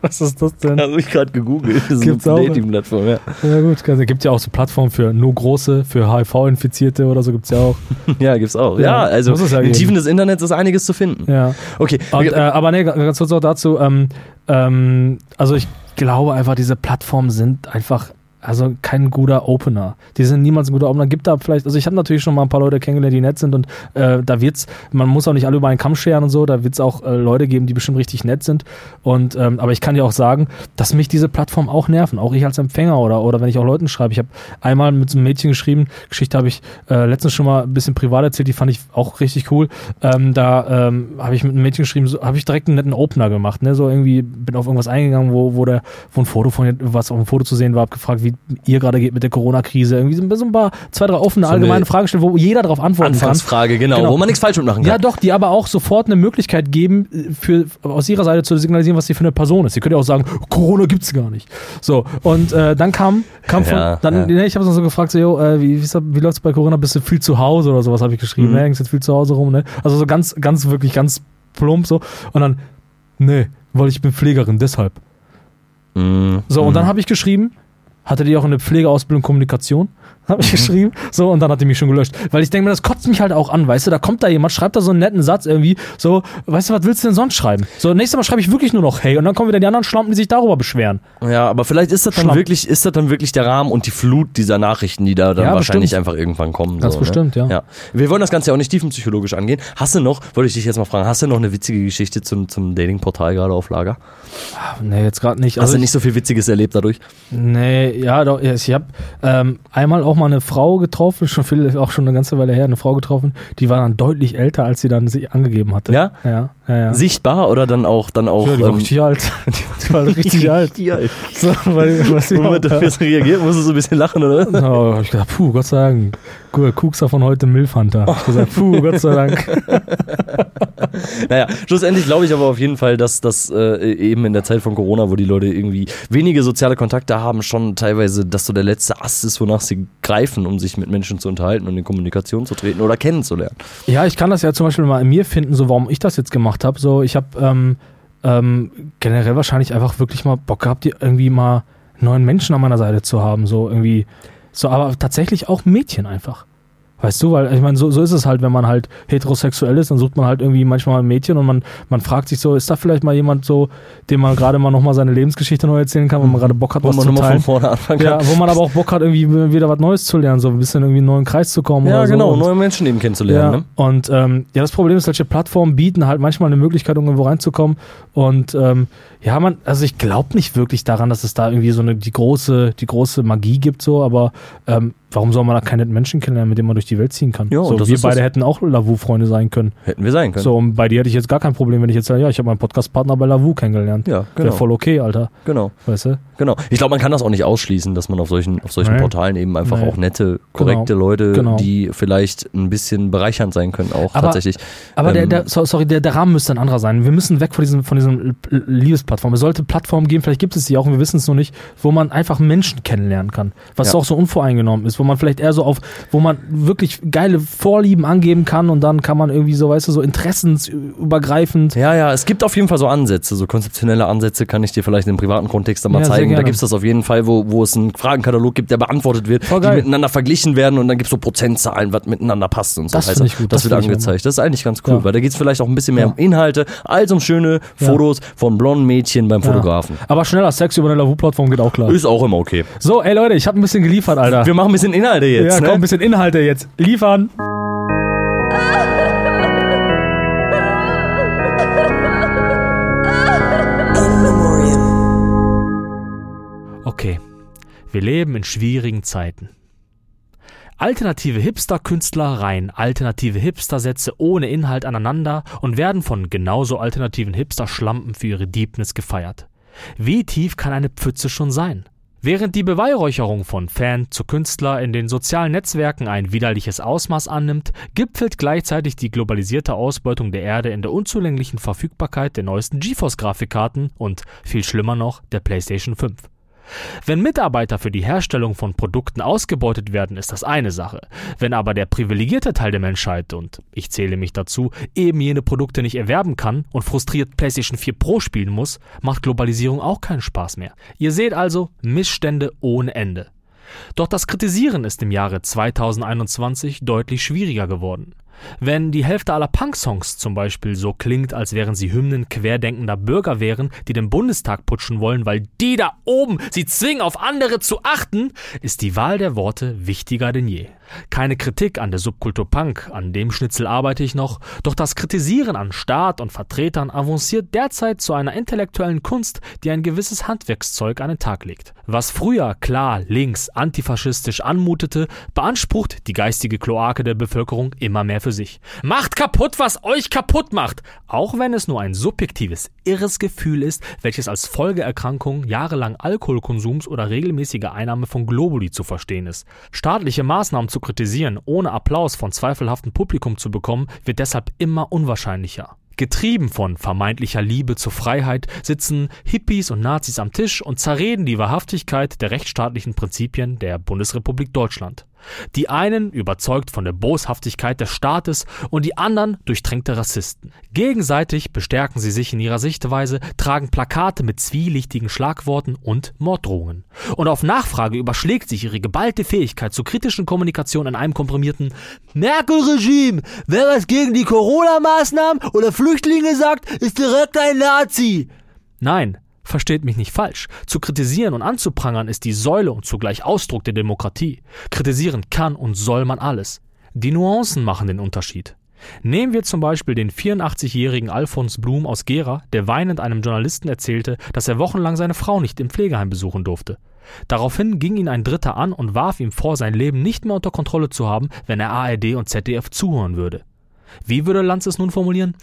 Was ist das denn? Habe ich gerade gegoogelt. Das ist Gibt's eine auch. Dating-Plattform, ja. Ja, gut. Es gibt ja auch so Plattformen für nur große, für HIV-Infizierte oder so gibt es ja auch. [laughs] Ja, gibt's auch. Ja, Ja, also ja in den geben. Tiefen des Internets ist einiges zu finden. Ja. Okay. Und, äh, aber nee, ganz kurz auch dazu. Ähm, ähm, also ich glaube einfach, diese Plattformen sind einfach also kein guter Opener. Die sind niemals ein guter Opener. Gibt da vielleicht, also ich habe natürlich schon mal ein paar Leute kennengelernt, die nett sind und äh, da wird's, man muss auch nicht alle über einen Kamm scheren und so, da wird's auch äh, Leute geben, die bestimmt richtig nett sind. Und ähm, aber ich kann dir auch sagen, dass mich diese Plattformen auch nerven, auch ich als Empfänger oder oder wenn ich auch Leuten schreibe. Ich habe einmal mit so einem Mädchen geschrieben, Geschichte habe ich äh, letztens schon mal ein bisschen privat erzählt, die fand ich auch richtig cool. Ähm, da ähm, habe ich mit einem Mädchen geschrieben, so, habe ich direkt einen netten Opener gemacht, ne? So irgendwie bin auf irgendwas eingegangen, wo, wo der, wo ein Foto von was auf dem Foto zu sehen war, hab gefragt, wie ihr gerade geht mit der Corona-Krise. Irgendwie so ein paar, zwei, drei offene, So eine allgemeine Fragen stellen, wo jeder darauf antworten kann. Anfangsfrage, genau, Genau. wo man nichts falsch mitmachen kann. Ja, doch, die aber auch sofort eine Möglichkeit geben, äh, für, aus ihrer Seite zu signalisieren, was sie für eine Person ist. Sie könnte ja auch sagen, Corona gibt's gar nicht. So, und äh, dann kam, kam von, Ja, dann, ja. ich habe so gefragt, so, yo, äh, wie, wie, wie läuft's bei Corona? Bist du viel zu Hause oder sowas, habe ich geschrieben. Mhm. Ne, hängst jetzt viel zu Hause rum, ne? Also so ganz, ganz, wirklich ganz plump so. Und dann, nee, weil ich bin Pflegerin, deshalb. Mm, So, und dann habe ich geschrieben, hatte die auch eine Pflegeausbildung Kommunikation? [laughs] Habe Mhm. ich geschrieben. So, und dann hat die mich schon gelöscht. Weil ich denke mir, das kotzt mich halt auch an, weißt du? Da kommt da jemand, schreibt da so einen netten Satz irgendwie, so, weißt du, was willst du denn sonst schreiben? So, nächstes Mal schreibe ich wirklich nur noch hey. Und dann kommen wieder die anderen Schlampen, die sich darüber beschweren. Ja, aber vielleicht ist das dann wirklich, ist das dann wirklich der Rahmen und die Flut dieser Nachrichten, die da dann Ja, wahrscheinlich bestimmt. einfach irgendwann kommen. Ganz so, bestimmt, ne? ja. ja. Wir wollen das Ganze ja auch nicht tiefenpsychologisch angehen. Hast du noch, wollte ich dich jetzt mal fragen, hast du noch eine witzige Geschichte zum, zum Dating-Portal gerade auf Lager? Nee, jetzt gerade nicht. Hast Also du ich- nicht so viel Witziges erlebt dadurch? Nee, ja, doch, ich habe ähm, einmal auch mal eine Frau getroffen, schon viel, auch schon eine ganze Weile her, eine Frau getroffen, die war dann deutlich älter, als sie dann sich angegeben hatte. Ja? Ja, ja, ja. Sichtbar oder dann auch, dann auch. ja, die war ähm, richtig alt. [laughs] Die war richtig alt. richtig alt. So, weil, was Womit du jetzt reagiert, musst du so ein bisschen lachen, oder? Hab ich gedacht, puh, Gott sei Dank. Kuxer von heute Milfhunter. Ich gesagt, puh, Gott sei Dank. [laughs] Naja, schlussendlich glaube ich aber auf jeden Fall, dass das äh, eben in der Zeit von Corona, wo die Leute irgendwie wenige soziale Kontakte haben, schon teilweise das so der letzte Ast ist, wonach sie greifen, um sich mit Menschen zu unterhalten und in Kommunikation zu treten oder kennenzulernen. Ja, ich kann das ja zum Beispiel mal in mir finden, so warum ich das jetzt gemacht habe. So, ich habe ähm, ähm, generell wahrscheinlich einfach wirklich mal Bock gehabt, irgendwie mal neuen Menschen an meiner Seite zu haben. So irgendwie, so, aber tatsächlich auch Mädchen einfach. Weißt du, weil ich meine, so, so ist es halt, wenn man halt heterosexuell ist, dann sucht man halt irgendwie manchmal ein Mädchen und man, man fragt sich so, ist da vielleicht mal jemand so, dem man gerade mal nochmal seine Lebensgeschichte neu erzählen kann, wo man gerade Bock hat, Wo was man zu nochmal von teilen. vorne anfangen kann. Ja, wo man aber auch Bock hat, irgendwie wieder was Neues zu lernen, so ein bisschen irgendwie in einen neuen Kreis zu kommen Ja, oder so. genau, Und- neue Menschen eben kennenzulernen. ja, Ne? und ähm, ja, das Problem ist, solche Plattformen bieten halt manchmal eine Möglichkeit, um irgendwo reinzukommen. Und ähm, ja, man, also ich glaube nicht wirklich daran, dass es da irgendwie so eine die große, die große Magie gibt, so, aber ähm, warum soll man da keine Menschen kennenlernen, mit denen man durch die Welt ziehen kann? Und so, wir beide das- hätten auch Lavu-Freunde sein können. Hätten wir sein können. So, und bei dir hätte ich jetzt gar kein Problem, wenn ich jetzt sage, ja, ich habe meinen Podcast-Partner bei Lavu kennengelernt. Ja, Wäre genau. voll okay, Alter. genau. Weißt du? Genau. Ich glaube, man kann das auch nicht ausschließen, dass man auf solchen, auf solchen Nee. Portalen eben einfach Nee. auch nette, korrekte Genau. Leute, Genau. die vielleicht ein bisschen bereichernd sein können, auch Aber- tatsächlich. Aber der, Ähm, der, so- sorry, der, der Rahmen müsste ein anderer sein. Wir müssen weg von diesem, von diesem Liebesplattform. Es sollte Plattformen geben, vielleicht gibt es sie auch und wir wissen es noch nicht, wo man einfach Menschen kennenlernen kann. Was Ja. auch so unvoreingenommen ist, wo man vielleicht eher so auf, wo man wirklich geile Vorlieben angeben kann und dann kann man irgendwie so, weißt du, so interessensübergreifend. Ja, ja, es gibt auf jeden Fall so Ansätze, so konzeptionelle Ansätze kann ich dir vielleicht im privaten Kontext dann mal Ja, zeigen. Da gibt es das auf jeden Fall, wo, wo es einen Fragenkatalog gibt, der beantwortet wird, Voll die geil. miteinander verglichen werden und dann gibt es so Prozentzahlen, was miteinander passt und so. Das ich gut, Das, das wird angezeigt. Das ist eigentlich ganz cool, Ja. weil da geht es vielleicht auch ein bisschen mehr um Inhalte als um schöne. Fotos von blonden Mädchen beim. Fotografen. Aber schneller Sex über eine Lavu-Plattform geht auch klar. Ist auch immer okay. So, ey Leute, ich habe ein bisschen geliefert, Alter. Wir machen ein bisschen Inhalte jetzt. ja, ne? komm, ein bisschen Inhalte jetzt. Liefern. Okay, wir leben in schwierigen Zeiten. Alternative Hipster-Künstler reihen alternative Hipster-Sätze ohne Inhalt aneinander und werden von genauso alternativen Hipster-Schlampen für ihre Deepness gefeiert. Wie tief kann eine Pfütze schon sein? Während die Beweihräucherung von Fan zu Künstler in den sozialen Netzwerken ein widerliches Ausmaß annimmt, gipfelt gleichzeitig die globalisierte Ausbeutung der Erde in der unzulänglichen Verfügbarkeit der neuesten GeForce-Grafikkarten und, viel schlimmer noch, der PlayStation 5. Wenn Mitarbeiter für die Herstellung von Produkten ausgebeutet werden, ist das eine Sache. Wenn aber der privilegierte Teil der Menschheit, und ich zähle mich dazu, eben jene Produkte nicht erwerben kann und frustriert PlayStation 4 Pro spielen muss, macht Globalisierung auch keinen Spaß mehr. Ihr seht also Missstände ohne Ende. Doch das Kritisieren ist im Jahre 2021 deutlich schwieriger geworden. Wenn die Hälfte aller Punk-Songs zum Beispiel so klingt, als wären sie Hymnen querdenkender Bürger wären, die den Bundestag putschen wollen, weil die da oben sie zwingen, auf andere zu achten, ist die Wahl der Worte wichtiger denn je. Keine Kritik an der Subkultur Punk, an dem Schnitzel arbeite ich noch, doch das Kritisieren an Staat und Vertretern avanciert derzeit zu einer intellektuellen Kunst, die ein gewisses Handwerkszeug an den Tag legt. Was früher klar links antifaschistisch anmutete, beansprucht die geistige Kloake der Bevölkerung immer mehr für sich. Macht kaputt, was euch kaputt macht, auch wenn es nur ein subjektives, irres Gefühl ist, welches als Folgeerkrankung jahrelang Alkoholkonsums oder regelmäßige Einnahme von Globuli zu verstehen ist. Staatliche Maßnahmen zu kritisieren, ohne Applaus von zweifelhaftem Publikum zu bekommen, wird deshalb immer unwahrscheinlicher. Getrieben von vermeintlicher Liebe zur Freiheit sitzen Hippies und Nazis am Tisch und zerreden die Wahrhaftigkeit der rechtsstaatlichen Prinzipien der Bundesrepublik Deutschland. Die einen überzeugt von der Boshaftigkeit des Staates und die anderen durchtränkte Rassisten. Gegenseitig bestärken sie sich in ihrer Sichtweise, tragen Plakate mit zwielichtigen Schlagworten und Morddrohungen. Und auf Nachfrage überschlägt sich ihre geballte Fähigkeit zur kritischen Kommunikation in einem komprimierten Merkel-Regime. Wer was gegen die Corona-Maßnahmen oder Flüchtlinge sagt, ist direkt ein Nazi. Nein, Versteht mich nicht falsch. Zu kritisieren und anzuprangern ist die Säule und zugleich Ausdruck der Demokratie. Kritisieren kann und soll man alles. Die Nuancen machen den Unterschied. Nehmen wir zum Beispiel den 84-jährigen Alfons Blum aus Gera, der weinend einem Journalisten erzählte, dass er wochenlang seine Frau nicht im Pflegeheim besuchen durfte. Daraufhin ging ihn ein Dritter an und warf ihm vor, sein Leben nicht mehr unter Kontrolle zu haben, wenn er ARD und ZDF zuhören würde. Wie würde Lanz es nun formulieren?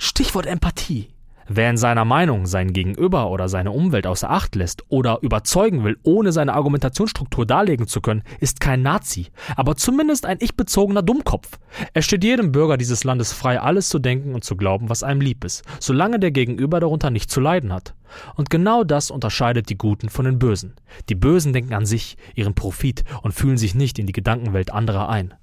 Stichwort Empathie. Wer in seiner Meinung sein Gegenüber oder seine Umwelt außer Acht lässt oder überzeugen will, ohne seine Argumentationsstruktur darlegen zu können, ist kein Nazi, aber zumindest ein ich-bezogener Dummkopf. Es steht jedem Bürger dieses Landes frei, alles zu denken und zu glauben, was einem lieb ist, solange der Gegenüber darunter nicht zu leiden hat. Und genau das unterscheidet die Guten von den Bösen. Die Bösen denken an sich, ihren Profit und fühlen sich nicht in die Gedankenwelt anderer ein.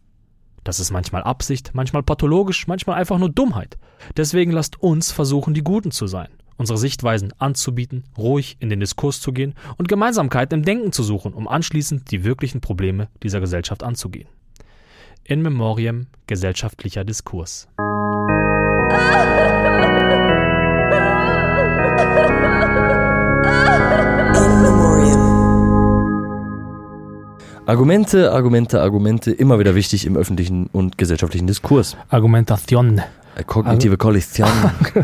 Das ist manchmal Absicht, manchmal pathologisch, manchmal einfach nur Dummheit. Deswegen lasst uns versuchen, die Guten zu sein, unsere Sichtweisen anzubieten, ruhig in den Diskurs zu gehen und Gemeinsamkeit im Denken zu suchen, um anschließend die wirklichen Probleme dieser Gesellschaft anzugehen. In Memoriam gesellschaftlicher Diskurs. [laughs] Argumente, Argumente, Argumente, immer wieder wichtig im öffentlichen und gesellschaftlichen Diskurs. Argumentation. Äh, Kognitive Koalition.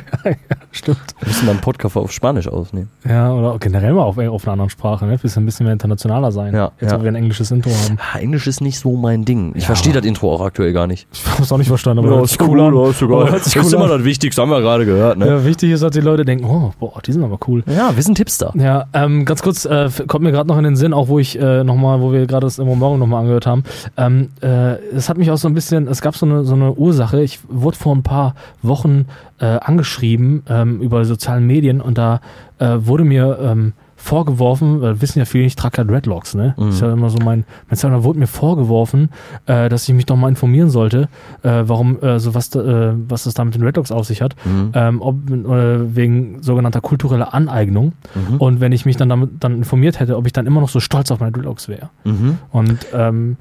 [laughs] Stimmt. Wir müssen mal einen Podcast auf Spanisch aufnehmen. Ja, oder generell mal auf, auf einer anderen Sprache, ne? Wir ein bisschen mehr internationaler sein. Ja, Jetzt, ja. wo wir ein englisches Intro haben. Ah, Englisch ist nicht so mein Ding. Ich Ja, verstehe das Intro auch aktuell gar nicht. Ich hab's auch nicht verstanden, aber hört sich cool an. ist sogar. Aber hört sich cool an. das Wichtigste, haben wir gerade gehört, ne? Ja, wichtig ist, dass die Leute denken, oh, boah, die sind aber cool. Ja, wir sind Tipster. Ja, ähm, ganz kurz, äh, kommt mir gerade noch in den Sinn, auch wo ich äh, nochmal, wo wir gerade das immer morgen nochmal angehört haben. Ähm, äh, es hat mich auch so ein bisschen, es gab so eine, so eine Ursache. Ich wurde vor ein paar Wochen äh, angeschrieben ähm, über sozialen Medien und da äh, wurde mir ähm, vorgeworfen, weil wissen ja viele, ich trage ja Dreadlocks, ne? Das ist ja immer so mein, mein da wurde mir vorgeworfen, äh, dass ich mich doch mal informieren sollte, äh, warum, äh, so was, da, äh, was es da mit den Dreadlocks auf sich hat, ähm, ob, äh, wegen sogenannter kultureller Aneignung. Und wenn ich mich dann damit dann informiert hätte, ob ich dann immer noch so stolz auf meine Dreadlocks wäre. Mhm. Und ähm,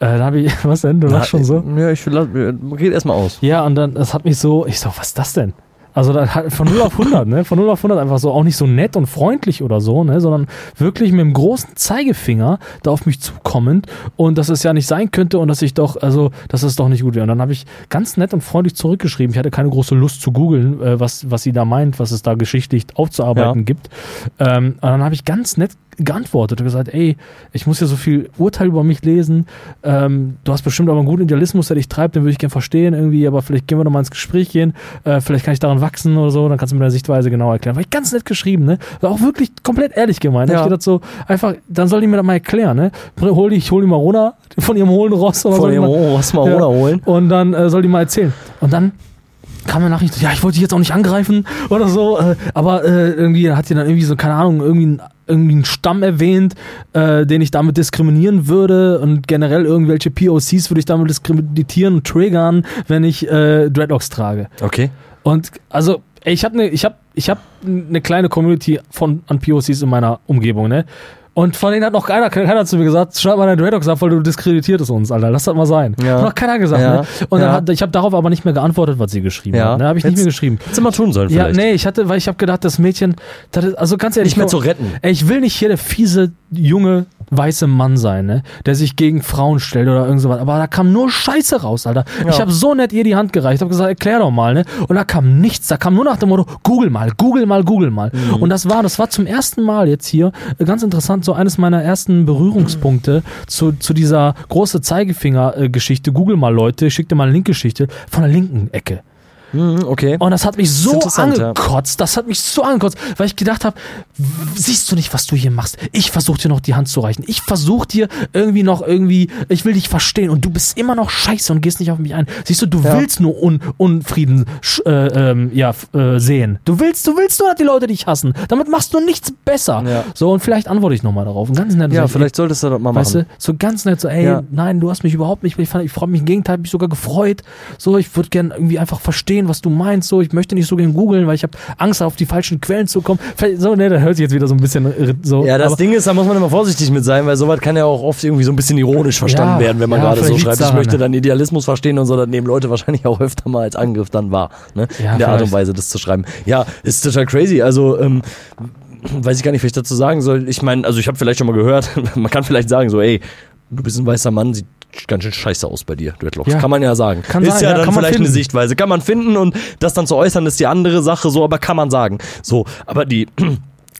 äh, da habe ich, [laughs] was denn? Du lachst schon so? Ja, ich will, red erstmal aus. Ja, und dann, das hat mich so, ich so, was ist das denn? Also da hat von 0 auf 100, ne? Von 0 auf 100 einfach so, auch nicht so nett und freundlich oder so, ne? Sondern wirklich mit dem großen Zeigefinger da auf mich zukommend und dass es ja nicht sein könnte und dass ich doch, also, dass es doch nicht gut wäre. Und dann habe ich ganz nett und freundlich zurückgeschrieben. Ich hatte keine große Lust zu googeln, äh, was, was sie da meint, was es da geschichtlich aufzuarbeiten Ja. gibt. Ähm, und dann habe ich ganz nett geantwortet und gesagt, ey, ich muss ja so viel Urteil über mich lesen. Ähm, du hast bestimmt aber einen guten Idealismus, der dich treibt, den würde ich gerne verstehen irgendwie, aber vielleicht können wir noch mal ins Gespräch gehen. Äh, vielleicht kann ich daran wachsen oder so, dann kannst du mir deine Sichtweise genau erklären. War ich ganz nett geschrieben, ne? War auch wirklich komplett ehrlich gemeint. Ja. Ja. Ich gedacht so, einfach, dann soll die mir das mal erklären, ne? Hol die, ich hol die mal runter von ihrem hohlen Ross oder Von mal, Oh, was mal Ja. runterholen. und dann äh, soll die mal erzählen. Und dann kam eine Nachricht, ja, ich wollte dich jetzt auch nicht angreifen oder so, äh, aber äh, irgendwie hat sie dann irgendwie so, keine Ahnung, irgendwie, irgendwie einen Stamm erwähnt, äh, den ich damit diskriminieren würde und generell irgendwelche POCs würde ich damit diskreditieren und triggern, wenn ich äh, Dreadlocks trage. Okay. Und also, ey, ich habe eine ich hab, ich hab eine kleine Community von an POCs in meiner Umgebung, ne? Und von denen hat noch keiner, keiner zu mir gesagt, schreib mal deine Dreadlocks ab, weil du diskreditierst uns, Alter. Lass das mal sein. Ja. Hat noch keiner gesagt, Ja. ne? Und dann Ja. hat, ich habe darauf aber nicht mehr geantwortet, was sie geschrieben Ja. hat. Ne? Habe ich nicht Hättest- mehr geschrieben. Hättest du mal tun sollen Ja, vielleicht. nee, ich hatte, weil ich habe gedacht, das Mädchen, das ist, also ganz ehrlich, Nicht mehr guck zu retten. Ey, ich will nicht hier der fiese, junge, weiße Mann sein, ne? Der sich gegen Frauen stellt oder irgend sowas. Aber da kam nur Scheiße raus, Alter. Ich habe so nett ihr die Hand gereicht, habe gesagt, erklär doch mal, ne? Und da kam nichts. Da kam nur nach dem Motto, google mal, google mal, google mal. Mhm. Und das war, das war zum ersten Mal jetzt hier, äh, ganz interessant, so eines meiner ersten Berührungspunkte zu, zu dieser große Zeigefinger-Geschichte. Google mal, Leute, ich schick dir mal eine Linkgeschichte von der linken Ecke. Mhm, okay. Und das hat mich so ja. angekotzt, das hat mich so angekotzt, weil ich gedacht habe, siehst du nicht, was du hier machst? Ich versuche dir noch die Hand zu reichen. Ich versuche dir irgendwie noch irgendwie, ich will dich verstehen und du bist immer noch scheiße und gehst nicht auf mich ein. Siehst du, du Ja. willst nur Un Unfrieden äh, ähm, ja, äh, sehen. Du willst, du willst nur, dass die Leute dich hassen. Damit machst du nichts besser. Ja. So, und vielleicht antworte ich nochmal darauf. Und ganz nett. Ja, ich, vielleicht solltest du das mal Weißt machen. du, so ganz nett, so, ey, nein, du hast mich überhaupt nicht, ich, fand- ich freue mich im Gegenteil, mich sogar gefreut. So, ich würde gerne irgendwie einfach verstehen, was du meinst. So, ich möchte nicht so gern googeln, weil ich habe Angst, auf die falschen Quellen zu kommen. Vielleicht, so, ne, da hört sich jetzt wieder so ein bisschen äh, so. Ja, das Ding ist, da muss man immer vorsichtig mit sein, weil sowas kann ja auch oft irgendwie so ein bisschen ironisch verstanden Ja, werden, wenn man ja, gerade so vielleicht schreibt, ich möchte ne? dann Idealismus verstehen und so, das nehmen Leute wahrscheinlich auch öfter mal als Angriff dann wahr, ne? Ja, In der Art und vielleicht. Weise, das zu schreiben. Ja, ist total crazy. Also, ähm, weiß ich gar nicht, was ich dazu sagen soll. Ich meine, also ich habe vielleicht schon mal gehört, [laughs] man kann vielleicht sagen so, ey, du bist ein weißer Mann, sieht ganz schön scheiße aus bei dir, Dreadlocks. Ja. Kann man ja sagen. Kann ist sein, ja, ja, dann vielleicht eine. Sichtweise. Kann man finden und das dann zu äußern, ist die andere Sache so, aber kann man sagen. So, aber die [clears throat]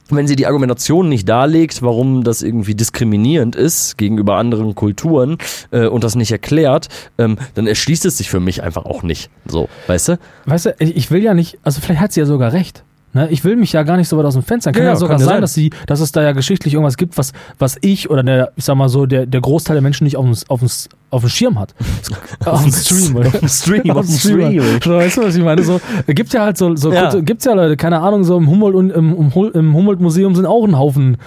wenn sie die Argumentation nicht darlegt, warum das irgendwie diskriminierend ist gegenüber anderen Kulturen äh, und das nicht erklärt, ähm, dann erschließt es sich für mich einfach auch nicht. So, weißt du? Weißt du, ich will ja nicht, also vielleicht hat sie ja sogar recht. Ne? Ich will mich ja gar nicht so weit aus dem Fenster. Kann Ja, ja, sogar kann sein, sein. dass sie, dass es da ja geschichtlich irgendwas gibt, was, was ich oder der, ich sag mal so, der, der Großteil der Menschen nicht auf dem, auf dem, auf dem Schirm hat. [laughs] auf dem Stream, oder? Auf dem Stream, auf dem Stream. Weißt du, was ich meine? So, gibt ja halt so, so Ja. gibt's ja Leute, keine Ahnung, so im Humboldt und im, im, im Humboldt-Museum sind auch ein Haufen.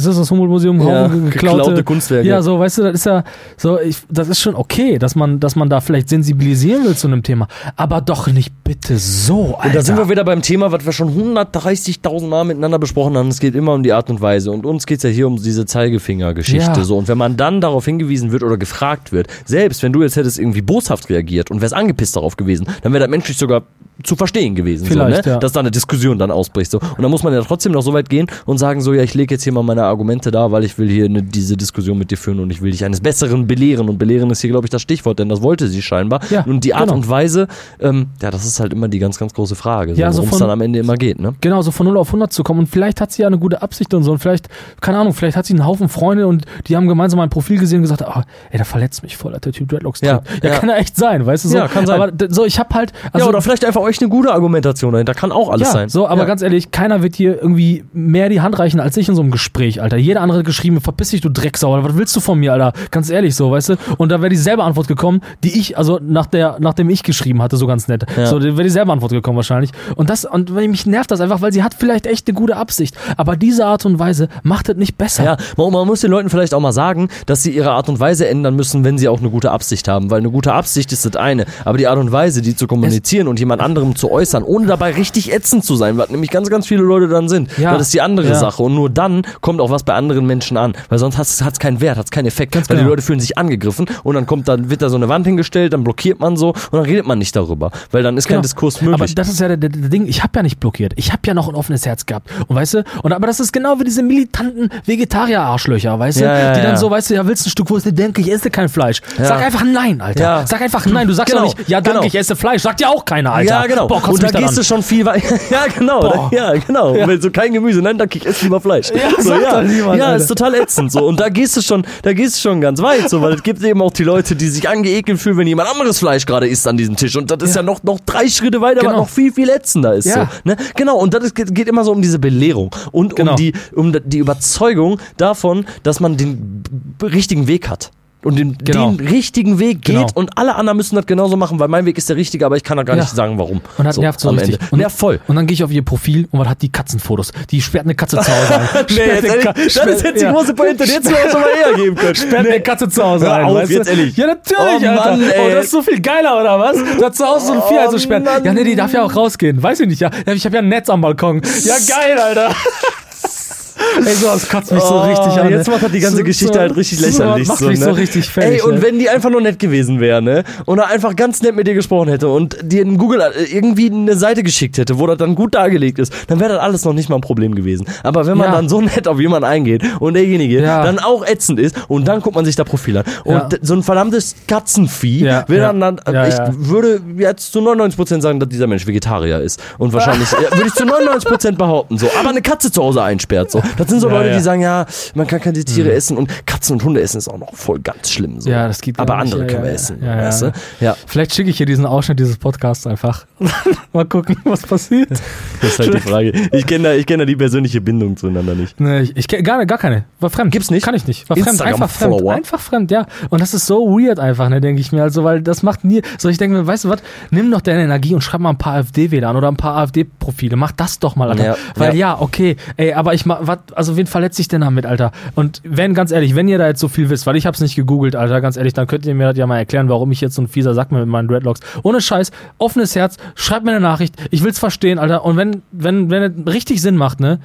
Ist das das Humboldt-Museum? Ja, Haufen geklaute Kunstwerke. Ja, so, weißt du, das ist ja, so, ich, das ist schon okay, dass man, dass man da vielleicht sensibilisieren will zu einem Thema. Aber doch nicht bitte so, Alter. Und da sind wir wieder beim Thema, was wir schon 130.000 Mal miteinander besprochen haben. Es geht immer um die Art und Weise. Und uns geht es ja hier um diese Zeigefinger-Geschichte. Ja. So. Und wenn man dann darauf hingewiesen wird oder gefragt wird, selbst wenn du jetzt hättest irgendwie boshaft reagiert und wärst angepisst darauf gewesen, dann wäre das menschlich sogar zu verstehen gewesen. Vielleicht, so, ne? ja. Dass da eine Diskussion dann ausbricht. So. Und dann muss man ja trotzdem noch so weit gehen und sagen so, ja, ich lege jetzt hier mal meine Argumente da, weil ich will hier eine, diese Diskussion mit dir führen und ich will dich eines Besseren belehren. Und belehren ist hier, glaube ich, das Stichwort, denn das wollte sie scheinbar. Ja, und die Art genau. und Weise, ähm, ja, das ist halt immer die ganz, ganz große Frage, so, Ja, so worum es dann am Ende immer geht, ne? Genau, so von 0 auf 100 zu kommen. Und vielleicht hat sie ja eine gute Absicht und so. Und vielleicht, keine Ahnung, vielleicht hat sie einen Haufen Freunde und die haben gemeinsam ein Profil gesehen und gesagt, ah, ey, der verletzt mich voll, der Typ Dreadlocks Ja. Ja, ja. kann ja echt sein, weißt du so. Ja, kann sein. Aber so, ich hab halt, also, ja, oder vielleicht einfach euch eine gute Argumentation dahinter, kann auch alles ja, sein. so, aber ganz ehrlich, keiner wird hier irgendwie mehr die Hand reichen als ich in so einem Gespräch, Alter. Jeder andere hat geschrieben, verpiss dich, du Drecksau, Alter. was willst du von mir, Alter? Ganz ehrlich, so, weißt du? Und da wäre dieselbe Antwort gekommen, die ich, also nach der, nachdem ich geschrieben hatte, so ganz nett. Ja. So, wäre dieselbe Antwort gekommen wahrscheinlich. Und das, und mich nervt das einfach, weil sie hat vielleicht echt eine gute Absicht. Aber diese Art und Weise macht es nicht besser. Ja, man, man muss den Leuten vielleicht auch mal sagen, dass sie ihre Art und Weise ändern müssen, wenn sie auch eine gute Absicht haben. Weil eine gute Absicht ist das eine. Aber die Art und Weise, die zu kommunizieren und jemand anderem zu äußern, ohne dabei richtig ätzend zu sein, was nämlich ganz, ganz viele Leute dann sind, Ja. das ist die andere Ja. Sache. Und nur dann kommt auch was bei anderen Menschen an. Weil sonst hat es keinen Wert, hat es keinen Effekt. weil die genau. Leute fühlen sich angegriffen und dann kommt dann, wird da so eine Wand hingestellt, dann blockiert man so und dann redet man nicht darüber. Weil dann ist kein Genau. Diskurs Aber möglich. das ist ja der, der, der Ding, ich habe ja nicht blockiert. Ich habe ja noch ein offenes Herz gehabt. Und weißt du, und aber das ist genau wie diese militanten Vegetarier-Arschlöcher, weißt du? Ja, ja, die dann ja. so, weißt du, ja, willst ein Stück Wurst? Ich denke, ich esse kein Fleisch. Ja. Sag einfach nein, Alter. Ja. Sag einfach nein. Du sagst Genau. doch nicht, ja, danke, Genau. ich esse Fleisch. Sagt ja auch keiner, Alter. Ja, genau. Boah, und da gehst du schon viel weiter. [laughs] ja, genau. Ja, genau. Wenn so kein Gemüse, nein, danke, ich esse lieber Fleisch. Ja, so, sagt ja. niemand, ja ist total ätzend so. Und da gehst du schon, da gehst du schon ganz weit, so, weil es gibt eben auch die Leute, die sich angeekelt fühlen, wenn jemand anderes Fleisch gerade isst an diesem Tisch. Und das ist ja noch, noch drei Schritte weiter, Genau. was noch viel, viel ätzender ist. Ja. So, ne? Genau. Und das geht geht immer so um diese Belehrung und Genau. um die, um die Überzeugung davon, dass man den richtigen Weg hat. Und den, Genau. den richtigen Weg geht Genau. und alle anderen müssen das genauso machen, weil mein Weg ist der richtige, aber ich kann da gar Ja. nicht sagen, warum. Und das nervt so am richtig. Ende. Und, nervt voll. Und dann gehe ich auf ihr Profil und was hat die Katzenfotos? Die sperrt eine Katze zu Hause ein. [laughs] Nee, Sperrt jetzt Ka- das ist jetzt die ja. große Pointe, die hättest du auch schon mal eher geben können. [laughs] Sperrt eine Katze zu Hause Hör ein, auf, weißt jetzt du? ehrlich. Ja, natürlich, Oh Alter. Mann, oh, ey. das ist so viel geiler, oder was? Du hast zu Hause so ein Vieh also sperren. Ja, nee, die darf ja auch rausgehen. Weiß ich nicht. Ja, Ich habe ja ein Netz am Balkon. Ja, geil, Alter. [laughs] Ey, so, das kotzt mich so Oh, richtig an. Jetzt macht das die ganze So- Geschichte so- halt richtig so, lächerlich. macht so, mich ne? so richtig fertig. Ey, und ne? wenn die einfach nur nett gewesen wäre, ne? Und er einfach ganz nett mit dir gesprochen hätte und dir in Google äh, irgendwie eine Seite geschickt hätte, wo das dann gut dargelegt ist, dann wäre das alles noch nicht mal ein Problem gewesen. Aber wenn man Ja. dann so nett auf jemanden eingeht und derjenige Ja. dann auch ätzend ist und dann guckt man sich da Profil an. Und Ja. so ein verdammtes Katzenvieh will dann, dann Ja, ich würde jetzt zu 99% sagen, dass dieser Mensch Vegetarier ist. Und wahrscheinlich, ja, [laughs] würde ich zu 99% behaupten, so. Aber eine Katze zu Hause einsperrt, so. Das sind so Ja, Leute, ja. die sagen, ja, man kann keine Tiere essen und Katzen und Hunde essen ist auch noch voll ganz schlimm, so. Ja, das geht Aber nicht. andere Ja, können wir essen, weißt du? Ja. Vielleicht schicke ich hier diesen Ausschnitt dieses Podcasts einfach. [laughs] Mal gucken, was passiert. Das ist halt die Frage. Ich kenne da, ich kenn da die persönliche Bindung zueinander nicht. Nee, ich, ich kenn gar, gar keine. War fremd. Gibt's nicht? Kann ich nicht. War fremd. Einfach fremd. Einfach fremd, ja. Und das ist so weird einfach, ne, denke ich mir. Also, weil das macht nie. So, ich denke mir, weißt du was? Nimm doch deine Energie und schreib mal ein paar AfD-Wähler an oder ein paar AfD-Profile. Mach das doch mal, Alter. Ja, weil ja. ja. okay, ey, aber ich mach, was, also wen verletze ich denn damit, Alter? Und wenn, ganz ehrlich, wenn ihr da jetzt so viel wisst, weil ich hab's nicht gegoogelt, Alter, ganz ehrlich, dann könnt ihr mir das ja mal erklären, warum ich jetzt so ein fieser Sack mit meinen Dreadlocks. Ohne Scheiß, offenes Herz, schreibt mir eine Nachricht. Ich will's verstehen, Alter. Und wenn, wenn, wenn es richtig Sinn macht, ne,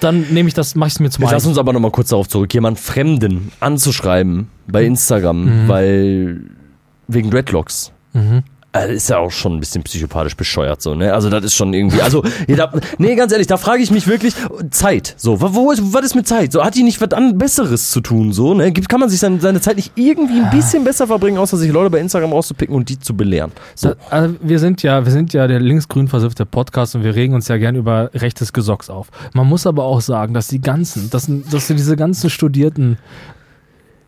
dann nehme ich das, mach ich's mir zum Jetzt lass uns aber nochmal kurz darauf zurück, jemand Fremden anzuschreiben bei Instagram, Mhm. weil wegen Dreadlocks. Mhm. Also ist ja auch schon ein bisschen psychopathisch bescheuert so, ne? Also das ist schon irgendwie, also, da, nee, ganz ehrlich, da frage ich mich wirklich, Zeit, so, wo, ist, was ist mit Zeit? So, hat die nicht was an Besseres zu tun, so, ne? Kann man sich seine, seine Zeit nicht irgendwie ein bisschen besser verbringen, außer sich Leute bei Instagram rauszupicken und die zu belehren? So. Da, also wir sind ja, wir sind ja der linksgrün versiffte Podcast und wir regen uns ja gern über rechtes Gesocks auf. Man muss aber auch sagen, dass die ganzen, dass, dass diese ganzen studierten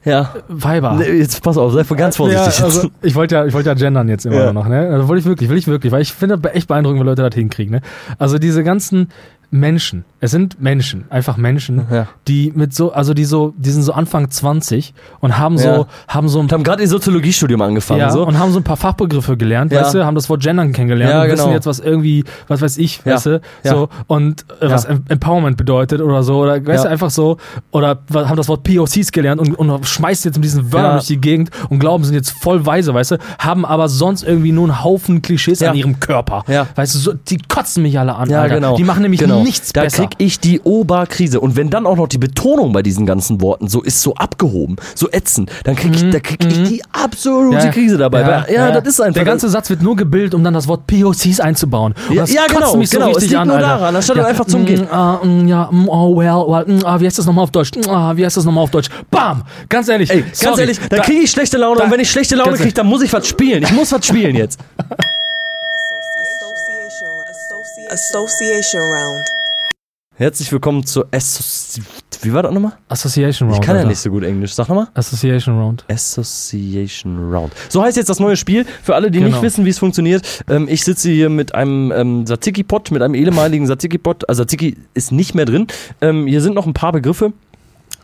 Ja. Weiber. Nee, jetzt pass auf, sei ganz vorsichtig Ja, also ich wollte ja, ich wollte ja gendern jetzt immer Ja. noch, ne? Also wollte ich wirklich, will ich wirklich, weil ich finde echt beeindruckend, wie Leute das hinkriegen, ne? Also diese ganzen Menschen, es sind Menschen, einfach Menschen, Ja. die mit so, also die so, die sind so Anfang 20 und haben so, Ja. haben so ein Und haben gerade ihr Soziologiestudium angefangen, ja, so. und haben so ein paar Fachbegriffe gelernt, Ja. weißt du, haben das Wort Gendern kennengelernt Ja, und wissen genau. jetzt, was irgendwie, was weiß ich, weißt du, so, und äh, was Empowerment bedeutet oder so, oder weißt du, einfach so, oder haben das Wort POCs gelernt und, und schmeißt jetzt mit diesen Wörtern durch die Gegend und glauben, sind jetzt voll weise, weißt du, haben aber sonst irgendwie nur einen Haufen Klischees an ihrem Körper. Weißt du, so, die kotzen mich alle an, Ja, Alter. genau. Die machen nämlich genau. Nichts da besser. krieg ich die Oberkrise. Und wenn dann auch noch die Betonung bei diesen ganzen Worten so ist, so abgehoben, so ätzend, dann krieg ich, da krieg ich die absolute Krise dabei. Weil, ja, das ist einfach. Der ganze Satz wird nur gebildet, um dann das Wort POCs einzubauen. Und Ja, das ja, genau, mich so genau. Es richtig liegt an, nur Alter. daran, anstatt einfach zum mm, Gehen. ah, mm, ja, mm, oh, well, well, mm, ah, wie heißt das nochmal auf Deutsch? Ah, wie heißt das nochmal auf Deutsch? Bam! Ganz ehrlich, Ey, ganz sorry, ehrlich, da kriege ich schlechte Laune da- und wenn ich schlechte Laune kriege, dann muss ich was spielen. Ich muss was spielen jetzt. [laughs] Association round. Herzlich willkommen zur Associ Wie war das nochmal? Association Round. Ich kann ja Alter. nicht so gut Englisch. Sag nochmal. Association Round. Association Round. So heißt jetzt das neue Spiel. Für alle, die Genau. nicht wissen, wie es funktioniert. Ähm, ich sitze hier mit einem ähm, Tzatziki-Pot, mit einem ehemaligen Tzatziki-Pot. Also Tzatziki ist nicht mehr drin. Ähm, hier sind noch ein paar Begriffe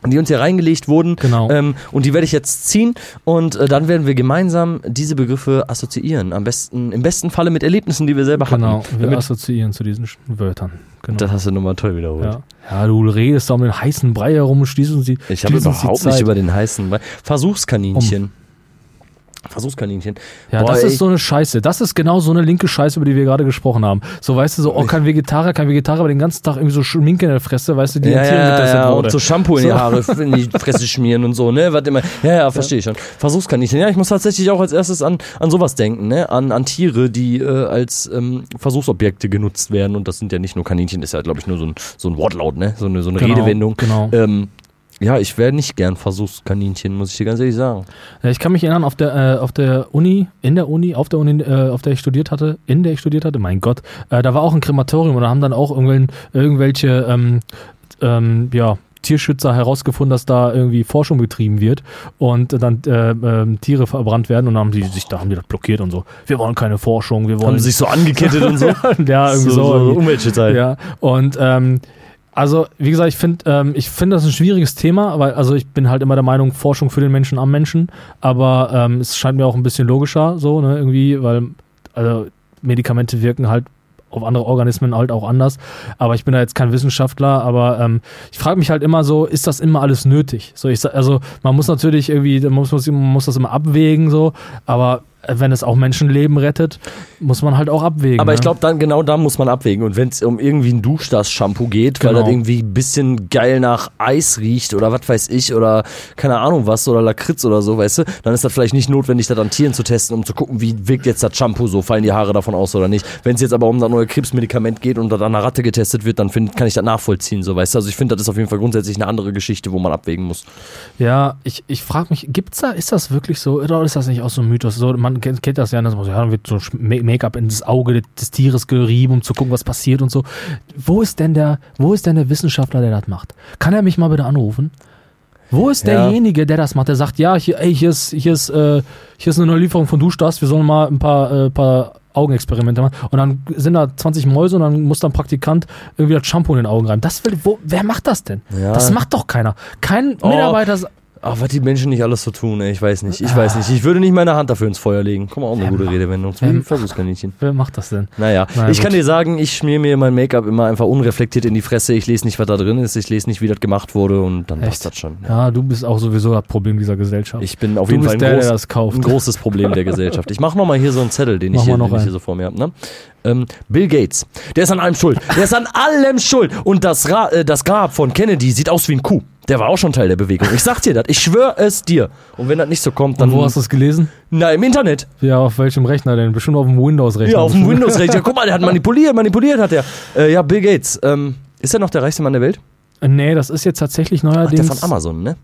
die uns hier reingelegt wurden. Genau. Ähm, und die werde ich jetzt ziehen und äh, dann werden wir gemeinsam diese Begriffe assoziieren. Am besten, im besten Falle mit Erlebnissen, die wir selber Genau, hatten. wir Damit, assoziieren zu diesen Wörtern. Genau. das hast du nochmal toll wiederholt. ja. ja, du redest da um den heißen Brei herum und schließt uns die Ich habe uns die überhaupt nicht über den heißen Brei. Versuchskaninchen. Versuchskaninchen. Ja, Boah, das ist so eine Scheiße. Das ist genau so eine linke Scheiße, über die wir gerade gesprochen haben. So, weißt du, so, oh, kein Vegetarier, kein Vegetarier, aber den ganzen Tag irgendwie so Schminke in der Fresse, weißt du, die ja, Tieren ja, getestet ja, und so Shampoo in die. Haare [laughs] in die Fresse schmieren und so, ne? Was immer. Ja, ja, verstehe ich schon. Versuchskaninchen. Ja, ich muss tatsächlich auch als erstes an, an sowas denken, ne? An, an Tiere, die äh, als ähm, Versuchsobjekte genutzt werden. Und das sind ja nicht nur Kaninchen, ist ja, glaube ich, nur so ein, so ein Wortlaut, ne? So eine, so eine Genau, Redewendung. genau. Ähm, ja, ich wäre nicht gern Versuchskaninchen, muss ich dir ganz ehrlich sagen. Ja, ich kann mich erinnern, auf der, äh, auf der Uni, in der Uni, auf der Uni, äh, auf der ich studiert hatte, in der ich studiert hatte, mein Gott, äh, da war auch ein Krematorium und da haben dann auch irgendwelche, irgendwelche ähm, ähm, ja, Tierschützer herausgefunden, dass da irgendwie Forschung betrieben wird und dann äh, ähm, Tiere verbrannt werden und dann haben die sich, da haben die das blockiert und so. Wir wollen keine Forschung, wir wollen Haben sich so angekettet und so. [laughs] ja, irgendwie so. irgendwie. Umweltschutz halt. Ja, und ähm, also, wie gesagt, ich finde ähm, ich finde das ein schwieriges Thema, weil also ich bin halt immer der Meinung, Forschung für den Menschen am Menschen, aber ähm, es scheint mir auch ein bisschen logischer, so, ne, irgendwie, weil also Medikamente wirken halt auf andere Organismen halt auch anders. Aber ich bin da jetzt kein Wissenschaftler, aber ähm, ich frage mich halt immer so, ist das immer alles nötig? So, ich, also man muss natürlich irgendwie, man muss, man muss das immer abwägen, so, aber wenn es auch Menschenleben rettet, muss man halt auch abwägen. Aber ich ne? glaube, dann genau da muss man abwägen. Und wenn es um irgendwie ein Duschdas-Shampoo geht, weil Genau. das irgendwie ein bisschen geil nach Eis riecht oder was weiß ich oder keine Ahnung was oder Lakritz oder so, weißt du, dann ist das vielleicht nicht notwendig, das an Tieren zu testen, um zu gucken, wie wirkt jetzt das Shampoo so, fallen die Haare davon aus oder nicht. Wenn es jetzt aber um das neue Krebsmedikament geht und das an einer Ratte getestet wird, dann find, kann ich das nachvollziehen, so, weißt du. Also ich finde, das ist auf jeden Fall grundsätzlich eine andere Geschichte, wo man abwägen muss. Ja, ich, ich frage mich, gibt's da, ist das wirklich so, oder ist das nicht auch so ein Mythos? So, man kennt, kennt das ja, dass man so, ja, dann wird so Make-up ins Auge des, Tieres gerieben, um zu gucken, was passiert und so. Wo ist denn der, wo ist denn der Wissenschaftler, der das macht? Kann er mich mal bitte anrufen? Wo ist Ja. derjenige, der das macht? Der sagt, ja, hier, ey, hier ist, hier ist, äh, hier ist eine neue Lieferung von Duschdas, wir sollen mal ein paar, äh, paar Augenexperimente machen. Und dann sind da 20 Mäuse und dann muss dann Praktikant irgendwie das Shampoo in den Augen rein. Das will, wo, wer macht das denn? Ja. Das macht doch keiner. Kein Oh. Mitarbeiter. Ach, was die Menschen nicht alles so tun, ey, ich weiß nicht. Ich weiß nicht. Ich würde nicht meine Hand dafür ins Feuer legen. Komm mal, auch eine Ähm, gute Redewendung. ähm, Versuchskaninchen. Wer macht das denn? Naja, Na ich kann gut. dir sagen, ich schmier mir mein Make-up immer einfach unreflektiert in die Fresse. Ich lese nicht, was da drin ist. Ich lese nicht, wie das gemacht wurde und dann Echt? passt das schon. Ja, du bist auch sowieso das Problem dieser Gesellschaft. Ich bin auf du jeden Fall ein, der, groß, ein großes Problem der [laughs] Gesellschaft. Ich mache nochmal hier so einen Zettel, den Mach ich hier, den ich hier so vor mir habe. Ne? Ähm, Bill Gates, der ist an allem schuld. Der ist an allem schuld. Und das, Ra äh, das Grab von Kennedy sieht aus wie ein Kuh. Der war auch schon Teil der Bewegung. Ich sag dir das, ich schwöre es dir. Und wenn das nicht so kommt, dann. Und wo hast du es gelesen? Na, im Internet. Ja, auf welchem Rechner denn? Bestimmt auf dem Windows-Rechner. Ja, auf dem [laughs] Windows-Rechner. Guck mal, der hat manipuliert, manipuliert hat er. Äh, ja, Bill Gates. Ähm, ist er noch der reichste Mann der Welt? Nee, das ist jetzt tatsächlich Ach, der neuerdings. von Amazon, ne?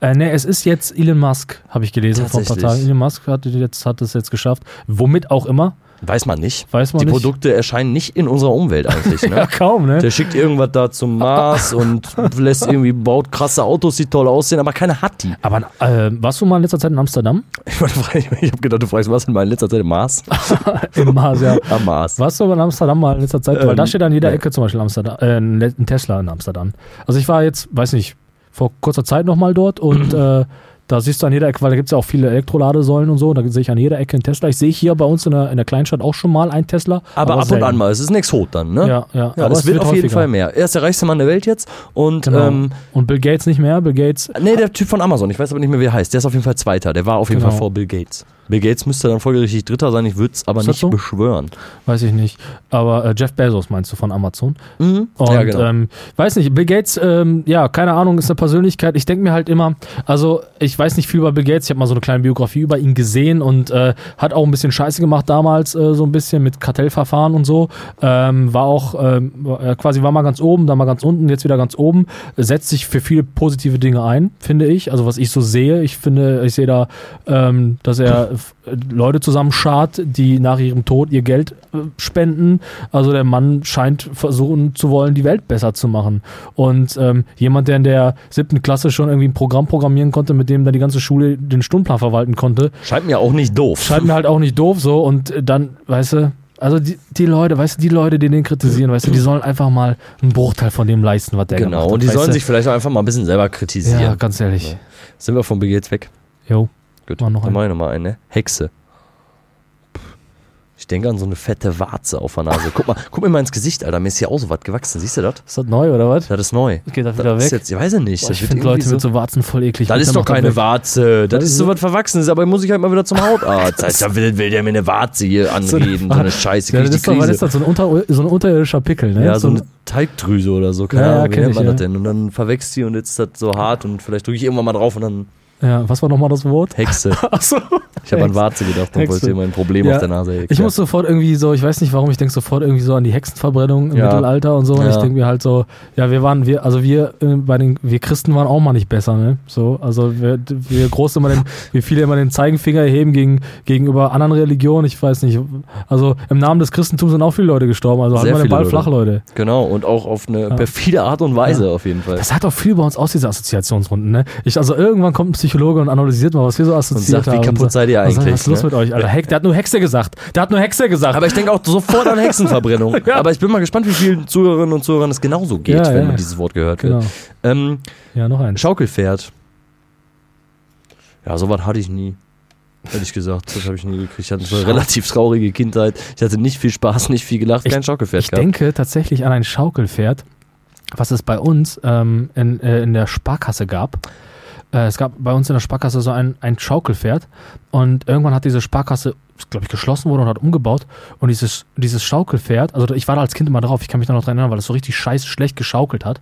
Äh, nee, es ist jetzt Elon Musk, habe ich gelesen vor ein paar. Tagen. Elon Musk hat, jetzt, hat es jetzt geschafft. Womit auch immer. Weiß man nicht. Weiß man Die nicht. Produkte erscheinen nicht in unserer Umwelt eigentlich, [laughs] Ja, ne? kaum, ne? Der schickt irgendwas da zum Mars [laughs] und lässt irgendwie, baut krasse Autos, die toll aussehen, aber keiner hat die. Aber äh, warst du mal in letzter Zeit in Amsterdam? Ich, [laughs] ich habe gedacht, du fragst, was in meiner letzter Zeit im Mars? Im Mars, ja. Am Mars. Warst du aber in Amsterdam mal in letzter Zeit? Weil Ähm, da steht an jeder nee. Ecke zum Beispiel Amsterdam, äh, ein ein Tesla in Amsterdam. Also ich war jetzt, weiß nicht, vor kurzer Zeit nochmal dort und [clears throat] äh, da siehst du an jeder Ecke, weil da gibt es ja auch viele Elektroladesäulen und so, da sehe ich an jeder Ecke einen Tesla. Ich sehe hier bei uns in der, in der Kleinstadt auch schon mal einen Tesla. Aber, ab und an mal, es ist ein Exot dann, ne? Ja, ja. Ja, aber es wird auf jeden. Fall mehr. Er ist der reichste Mann der Welt jetzt und Genau. ähm, und Bill Gates nicht mehr. Bill Gates, nee, der Typ von Amazon, ich weiß aber nicht mehr, wie er heißt. Der ist auf jeden Fall Zweiter. Der war auf jeden Genau. Fall vor Bill Gates. Bill Gates müsste dann folgerichtig Dritter sein, ich würde es aber nicht so? beschwören. weiß ich nicht. Aber äh, Jeff Bezos meinst du von Amazon? Mhm. Und ja, genau. ähm, weiß nicht, Bill Gates, ähm, ja, keine Ahnung, ist eine Persönlichkeit. Ich denke mir halt immer, also ich weiß nicht viel über Bill Gates, ich habe mal so eine kleine Biografie über ihn gesehen und äh, hat auch ein bisschen Scheiße gemacht damals, äh, so ein bisschen mit Kartellverfahren und so. Ähm, war auch ähm, äh, quasi war mal ganz oben, dann mal ganz unten, jetzt wieder ganz oben. Setzt sich für viele positive Dinge ein, finde ich. Also was ich so sehe, ich finde, ich sehe da, ähm, dass er Leute zusammenschart, die nach ihrem Tod ihr Geld äh, spenden. Also der Mann scheint versuchen zu wollen, die Welt besser zu machen. Und ähm, jemand, der in der siebten Klasse schon irgendwie ein Programm programmieren konnte, mit dem dann die ganze Schule den Stundenplan verwalten konnte, Scheint mir auch nicht doof. scheint mir halt auch nicht doof so. Und äh, dann, weißt du, also die, die Leute, weißt du, die Leute, die den kritisieren, weißt du, die sollen einfach mal einen Bruchteil von dem leisten, was der gemacht Genau, hat. und die sollen du? sich vielleicht auch einfach mal ein bisschen selber kritisieren. Ja, ganz ehrlich. Sind wir von Bill Gates weg? Jo. Gut, Mach noch dann einen. mach ich nochmal eine. Hexe. Ich denke an so eine fette Warze auf der Nase. Guck mal, [laughs] guck mir mal ins Gesicht, Alter. Mir ist hier auch so was gewachsen. Siehst du das? Ist das neu oder was? Das ist neu. Geht das Das wieder weg? jetzt, ich weiß ja nicht. Boah, Das ich finde Leute mit so Warzen voll eklig. Das ist doch das keine. Warze. Das Was ist so das? was Verwachsenes, aber muss ich halt mal wieder zum [laughs] Hautarzt. Das heißt, da will, will der mir eine Warze hier [laughs] anreden. So eine Scheiße. Ja, das ist doch, was Krise. ist das? So ein, unter, so ein unterirdischer Pickel, ne? Ja, so ein- eine Teigdrüse oder so. Keine Ja, Ahnung, wie nennt man das denn? Und dann verwächst die und jetzt ist das so hart und vielleicht drücke ich irgendwann mal drauf und dann ja, was war nochmal das Wort? Hexe. [laughs] Achso. Ich habe an Warze gedacht und wollte dir mein Problem Ja. auf der Nase erklären. Ich muss sofort irgendwie so, ich weiß nicht warum, ich denke sofort irgendwie so an die Hexenverbrennung im Ja. Mittelalter und so. Und Ja. ich denke mir halt so, ja, wir waren, wir, also wir äh, bei den, wir Christen waren auch mal nicht besser, ne? So, also wir, wir groß immer den, wie viele immer den Zeigenfinger erheben gegen, gegenüber anderen Religionen, ich weiß nicht. Also im Namen des Christentums sind auch viele Leute gestorben, also Sehr halten wir den Ball Leute. flach, Leute. Genau, und auch auf eine perfide Art und Weise auf jeden Fall. Das hat auch viel bei uns aus, diese Assoziationsrunden, ne? Ich, also irgendwann kommt ein Psychologe und analysiert mal, was wir so assoziiert sagt, wie haben. kaputt und seid ihr und sagt, eigentlich, Was ist los ne? mit euch, Alter? Der hat nur Hexe gesagt. Der hat nur Hexe gesagt. Aber ich denke auch sofort an Hexenverbrennung. [laughs] Ja. Aber ich bin mal gespannt, wie vielen Zuhörerinnen und Zuhörern es genauso geht, Ja, wenn man dieses Wort gehört genau. wird. Ähm, Ja, noch eins. Schaukelpferd. Ja, sowas hatte ich nie. Ehrlich gesagt, das habe ich nie gekriegt. Ich hatte eine relativ traurige Kindheit. Ich hatte nicht viel Spaß, nicht viel gelacht, Ich- kein Schaukelpferd Ich gehabt. denke tatsächlich an ein Schaukelpferd, was es bei uns ähm, in, äh, in der Sparkasse gab. Äh, es gab bei uns in der Sparkasse so ein, ein Schaukelpferd und irgendwann hat diese Sparkasse, glaube ich, geschlossen wurde und hat umgebaut und dieses, dieses Schaukelpferd, also ich war da als Kind immer drauf, ich kann mich da noch dran erinnern, weil es so richtig scheiße schlecht geschaukelt hat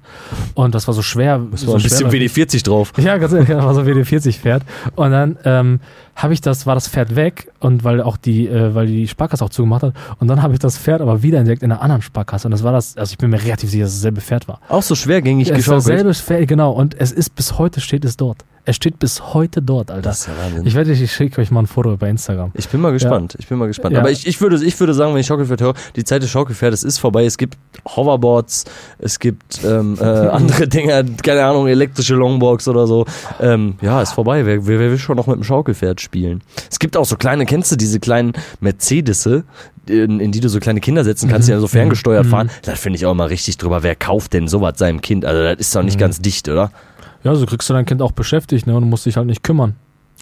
und das war so schwer. Das so war ein bisschen schwer- WD-40 drauf. ja, ganz ehrlich, das war so wie WD-40-Pferd. Und dann ähm, habe ich das, war das Pferd weg und weil auch die, äh, weil die Sparkasse auch zugemacht hat. Und dann habe ich das Pferd aber wieder entdeckt in einer anderen Sparkasse. Und das war das, also ich bin mir relativ sicher, dass es dasselbe Pferd war. Auch so schwergängig geschaukelt. dasselbe Pferd, genau. Und es ist bis heute steht es dort. Es steht bis heute dort, Alter. Das ist ja Wahnsinn. Ich werde, ich schicke euch mal ein Foto bei Instagram. Ich bin mal gespannt. Ich bin mal gespannt. Ja. Aber ich, ich, würde, ich würde sagen, wenn ich Schaukelpferd höre, die Zeit des Schaukelpferdes ist vorbei. Es gibt Hoverboards, es gibt ähm, äh, [laughs] andere Dinger, keine Ahnung, elektrische Longboards oder so. Ähm, ja, ist vorbei. Wer, wer, wer will schon noch mit dem Schaukelpferd spielen? Es gibt auch so kleine, kennst du diese kleinen Mercedese, in, in die du so kleine Kinder setzen kannst, die dann so ferngesteuert Mhm. fahren? Da finde ich auch mal richtig drüber. Wer kauft denn sowas seinem Kind? Also das ist doch nicht Mhm. ganz dicht, oder? Ja, so kriegst du dein Kind auch beschäftigt, ne? Und du musst dich halt nicht kümmern.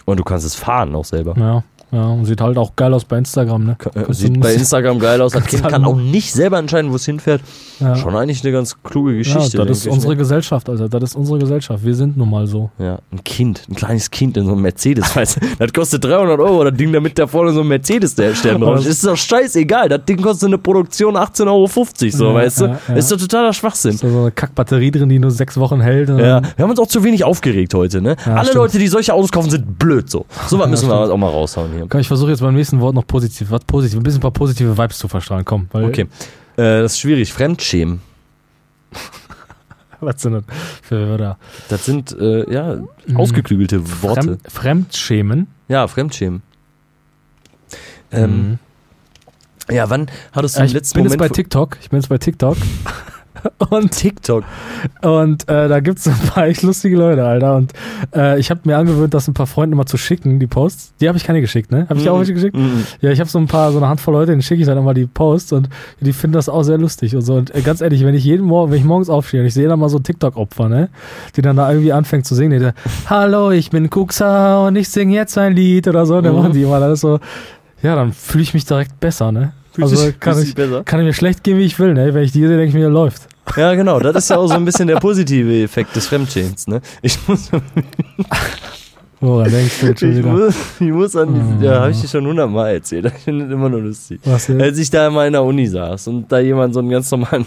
Und du kannst es fahren auch selber. Ja. Ja, und sieht halt auch geil aus bei Instagram, ne? Äh, Sieht bei Instagram geil aus. Das Kind kann auch nicht selber entscheiden, wo es hinfährt. Ja. Schon eigentlich eine ganz kluge Ja, Geschichte. das ist unsere mir. Gesellschaft, Alter. Das ist unsere Gesellschaft. Wir sind nun mal so. Ja, ein Kind, ein kleines Kind in so einem Mercedes, [laughs] weißt du, das kostet 300 Euro, das Ding, damit da vorne so ein Mercedes-Stern [laughs] drauf ist. Ist doch scheißegal, das Ding kostet eine Produktion 18,50 Euro, so, Ja, weißt du? ja, ja. Ist doch totaler Schwachsinn. Ist da so eine Kackbatterie drin, die nur sechs Wochen hält. Ja, wir haben uns auch zu wenig aufgeregt heute, ne? Ja, Alle stimmt. Leute, die solche Autos kaufen, sind blöd so. So was [laughs] Ja, müssen wir stimmt. auch mal raushauen hier. Komm, ich versuche jetzt beim nächsten Wort noch positiv, was positiv, ein bisschen ein paar positive Vibes zu verstrahlen. Komm, Okay. Äh, das ist schwierig. Fremdschämen. [laughs] was sind das für Wörter? Das sind, äh, ja, ausgeklügelte Worte. Fremd, Fremdschämen. Ja, Fremdschämen. Ähm, Mhm. Ja, wann hattest du im ich letzten bin jetzt Moment bei TikTok. Ich bin jetzt bei TikTok. [laughs] Und, TikTok? und äh, da gibt es ein paar echt lustige Leute, Alter. Und äh, ich habe mir angewöhnt, das ein paar Freunden immer zu schicken, die Posts. Die habe ich keine geschickt, ne? Habe ich dir auch welche geschickt? Mhm. Ja, ich habe so ein paar, so eine Handvoll Leute, denen schicke ich dann immer die Posts und die finden das auch sehr lustig und so. Und äh, ganz ehrlich, wenn ich jeden Morgen, wenn ich morgens aufstehe und ich sehe dann mal so ein TikTok-Opfer, ne, die dann da irgendwie anfängt zu singen, die da, Hallo, ich bin Kuxa und ich singe jetzt ein Lied oder so, und dann Mhm. machen die immer das so, ja, dann fühle ich mich direkt besser, ne? Fühlst also dich- kann ich, besser? kann ich mir schlecht gehen, wie ich will, ne? Wenn ich die sehe, denke ich mir, läuft. Ja, genau. Das ist ja auch so ein bisschen der positive Effekt des Fremdschämens, ne? Ich muss, Woran denkst du jetzt schon ich wieder? muss, ich muss an diese, ja, habe ich dir schon hundertmal erzählt. [laughs] Ich finde das immer nur lustig. Was denn? Als ich da mal in der Uni saß und da jemand so einen ganz normalen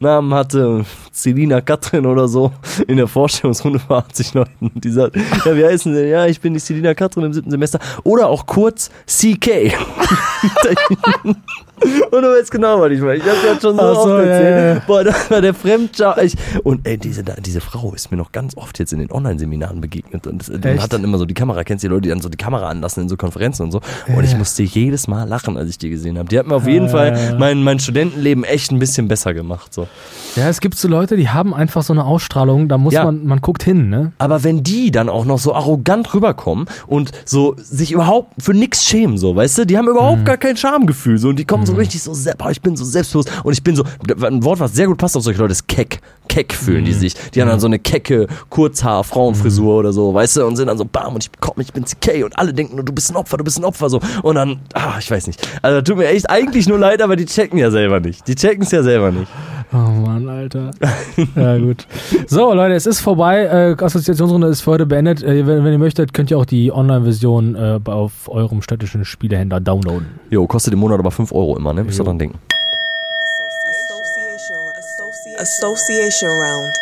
Namen hatte, Selina Katrin oder so, in der Vorstellungsrunde vor 80 Leuten. Die sagt, ja, wie heißen Sie? Ja, ich bin die Selina Katrin im siebten Semester. Oder auch kurz CK. [laughs] [laughs] Und du weißt genau, was ich meine. Ich hab's ja schon so Ach so, oft erzählt. ja, ja. Boah, das war der Fremdschau. Ich, und ey, diese, diese Frau ist mir noch ganz oft jetzt in den Online-Seminaren begegnet. Und das, man Echt? hat dann immer so die Kamera, kennst du die Leute, die dann so die Kamera anlassen in so Konferenzen und so. Und ich musste jedes Mal lachen, als ich die gesehen habe. Die hat mir auf jeden Fall ja, ja. mein, mein Studentenleben echt ein bisschen besser gemacht. So. Ja, es gibt so Leute, die haben einfach so eine Ausstrahlung, da muss man, man guckt hin, ne? Aber wenn die dann auch noch so arrogant rüberkommen und so sich überhaupt für nix schämen, so, weißt du, die haben überhaupt gar kein Schamgefühl, so, und die kommen so richtig so, boah, ich bin so selbstbewusst und ich bin so, ein Wort, was sehr gut passt auf solche Leute, ist keck. Keck fühlen die sich. Die haben dann so eine kecke Kurzhaar-Frauenfrisur oder so, weißt du, und sind dann so, bam, und ich komm, ich bin CK und alle denken nur, du bist ein Opfer, du bist ein Opfer, so. Und dann, ah, ich weiß nicht. Also, tut mir echt eigentlich nur leid, aber die checken ja selber nicht. Die checken es ja selber nicht. Oh Mann, Alter. [laughs] ja, gut. So, Leute, es ist vorbei. Äh, Assoziationsrunde ist für heute beendet. Äh, wenn, wenn ihr möchtet, könnt ihr auch die Online-Version äh, auf eurem städtischen Spielehändler downloaden. Jo, kostet im Monat aber 5 Euro immer, ne? Müsst ihr dran denken. Association Round.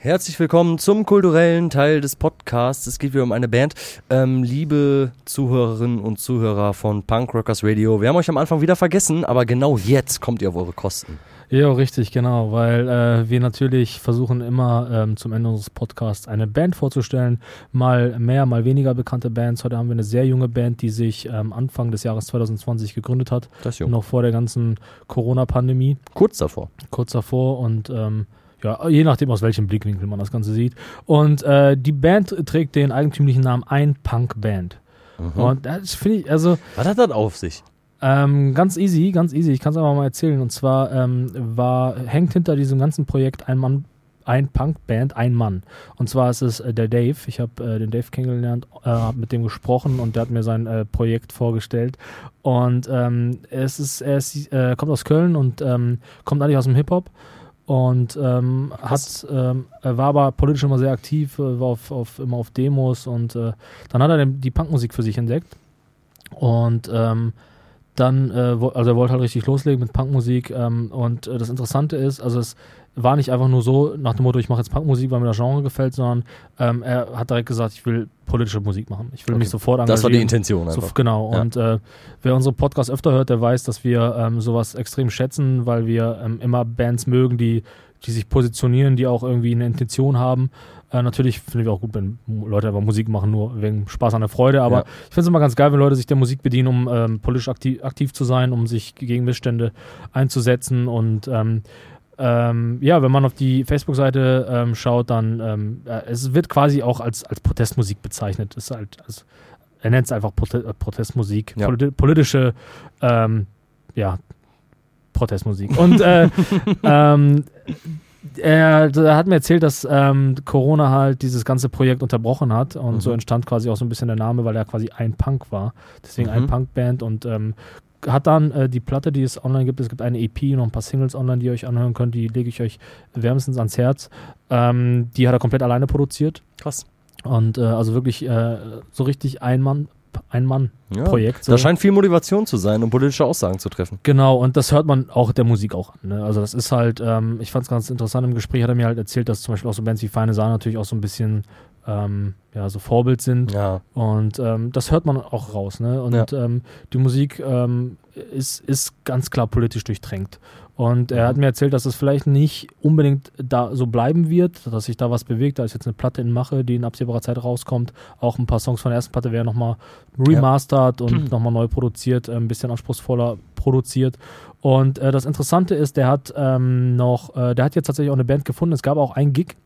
Herzlich willkommen zum kulturellen Teil des Podcasts. Es geht wieder um eine Band. Ähm, liebe Zuhörerinnen und Zuhörer von Punk Rockers Radio, wir haben euch am Anfang wieder vergessen, aber genau jetzt kommt ihr auf eure Kosten. Ja, richtig, genau, weil äh, wir natürlich versuchen immer ähm, zum Ende unseres Podcasts eine Band vorzustellen. Mal mehr, mal weniger bekannte Bands. Heute haben wir eine sehr junge Band, die sich ähm, Anfang des Jahres 2020 gegründet hat. Das ist jung. Noch vor der ganzen Corona-Pandemie. Kurz davor. kurz davor und ähm, ja, je nachdem aus welchem Blickwinkel man das Ganze sieht. Und äh, die Band trägt den eigentümlichen Namen Ein Punk Band. Mhm. Und das finde ich, also Was hat das auf sich? Ähm, ganz easy, ganz easy. Ich kann es einfach mal erzählen. Und zwar ähm, war, hängt hinter diesem ganzen Projekt ein Mann, ein Punk-Band, ein Mann. Und zwar ist es äh, der Dave. Ich habe äh, den Dave kennengelernt, äh, habe mit dem gesprochen und der hat mir sein äh, Projekt vorgestellt. Und ähm, es ist, er ist, äh, kommt aus Köln und ähm, kommt eigentlich aus dem Hip-Hop. Und ähm, hat, ähm, war aber politisch immer sehr aktiv, äh, war auf, auf, immer auf Demos und äh, dann hat er die Punkmusik für sich entdeckt. Und ähm, dann, äh, also er wollte halt richtig loslegen mit Punkmusik. Ähm, und äh, das Interessante ist, also es war nicht einfach nur so nach dem Motto, ich mache jetzt Punkmusik, weil mir das Genre gefällt, sondern ähm, er hat direkt gesagt, ich will politische Musik machen. Ich will Okay. mich sofort engagieren. Das war die Intention So, genau. Ja. Und äh, wer unsere Podcasts öfter hört, der weiß, dass wir ähm, sowas extrem schätzen, weil wir ähm, immer Bands mögen, die, die sich positionieren, die auch irgendwie eine Intention haben. Äh, natürlich finden wir auch gut, wenn Leute einfach Musik machen, nur wegen Spaß an der Freude. Aber Ja. ich finde es immer ganz geil, wenn Leute sich der Musik bedienen, um ähm, politisch aktiv, aktiv zu sein, um sich gegen Missstände einzusetzen. Und ähm, ähm, ja, wenn man auf die Facebook-Seite ähm, schaut, dann ähm, äh, es wird quasi auch als, als Protestmusik bezeichnet. Es ist halt, also, er nennt es einfach äh, Protestmusik, Ja. politi politische, ähm, ja, Protestmusik. Und äh, [laughs] ähm, Er, er hat mir erzählt, dass ähm, Corona halt dieses ganze Projekt unterbrochen hat und Mhm. so entstand quasi auch so ein bisschen der Name, weil er quasi ein Punk war. Deswegen ein Mhm. Punkband und ähm, hat dann äh, die Platte, die es online gibt, es gibt eine EP, noch ein paar Singles online, die ihr euch anhören könnt, die lege ich euch wärmstens ans Herz. Ähm, die hat er komplett alleine produziert Krass. und äh, also wirklich äh, so richtig ein Mann, ein Mann Ja. So. Da scheint viel Motivation zu sein, um politische Aussagen zu treffen. Genau, und das hört man auch der Musik auch an. Ne? Also das ist halt, ähm, ich fand es ganz interessant im Gespräch, hat er mir halt erzählt, dass zum Beispiel auch so Bands wie Feine Sahne natürlich auch so ein bisschen ähm, ja, so Vorbild sind. Ja. Und ähm, das hört man auch raus. Ne? Und ähm, die Musik ähm, ist, ist ganz klar politisch durchtränkt. Und er hat mir erzählt, dass es vielleicht nicht unbedingt da so bleiben wird, dass sich da was bewegt. Da ist jetzt eine Platte in Mache, die in absehbarer Zeit rauskommt. Auch ein paar Songs von der ersten Platte werden nochmal remastert und [clears throat] nochmal neu produziert, äh, ein bisschen anspruchsvoller produziert. Und äh, das Interessante ist, der hat ähm, noch, äh, der hat jetzt tatsächlich auch eine Band gefunden. Es gab auch einen Gig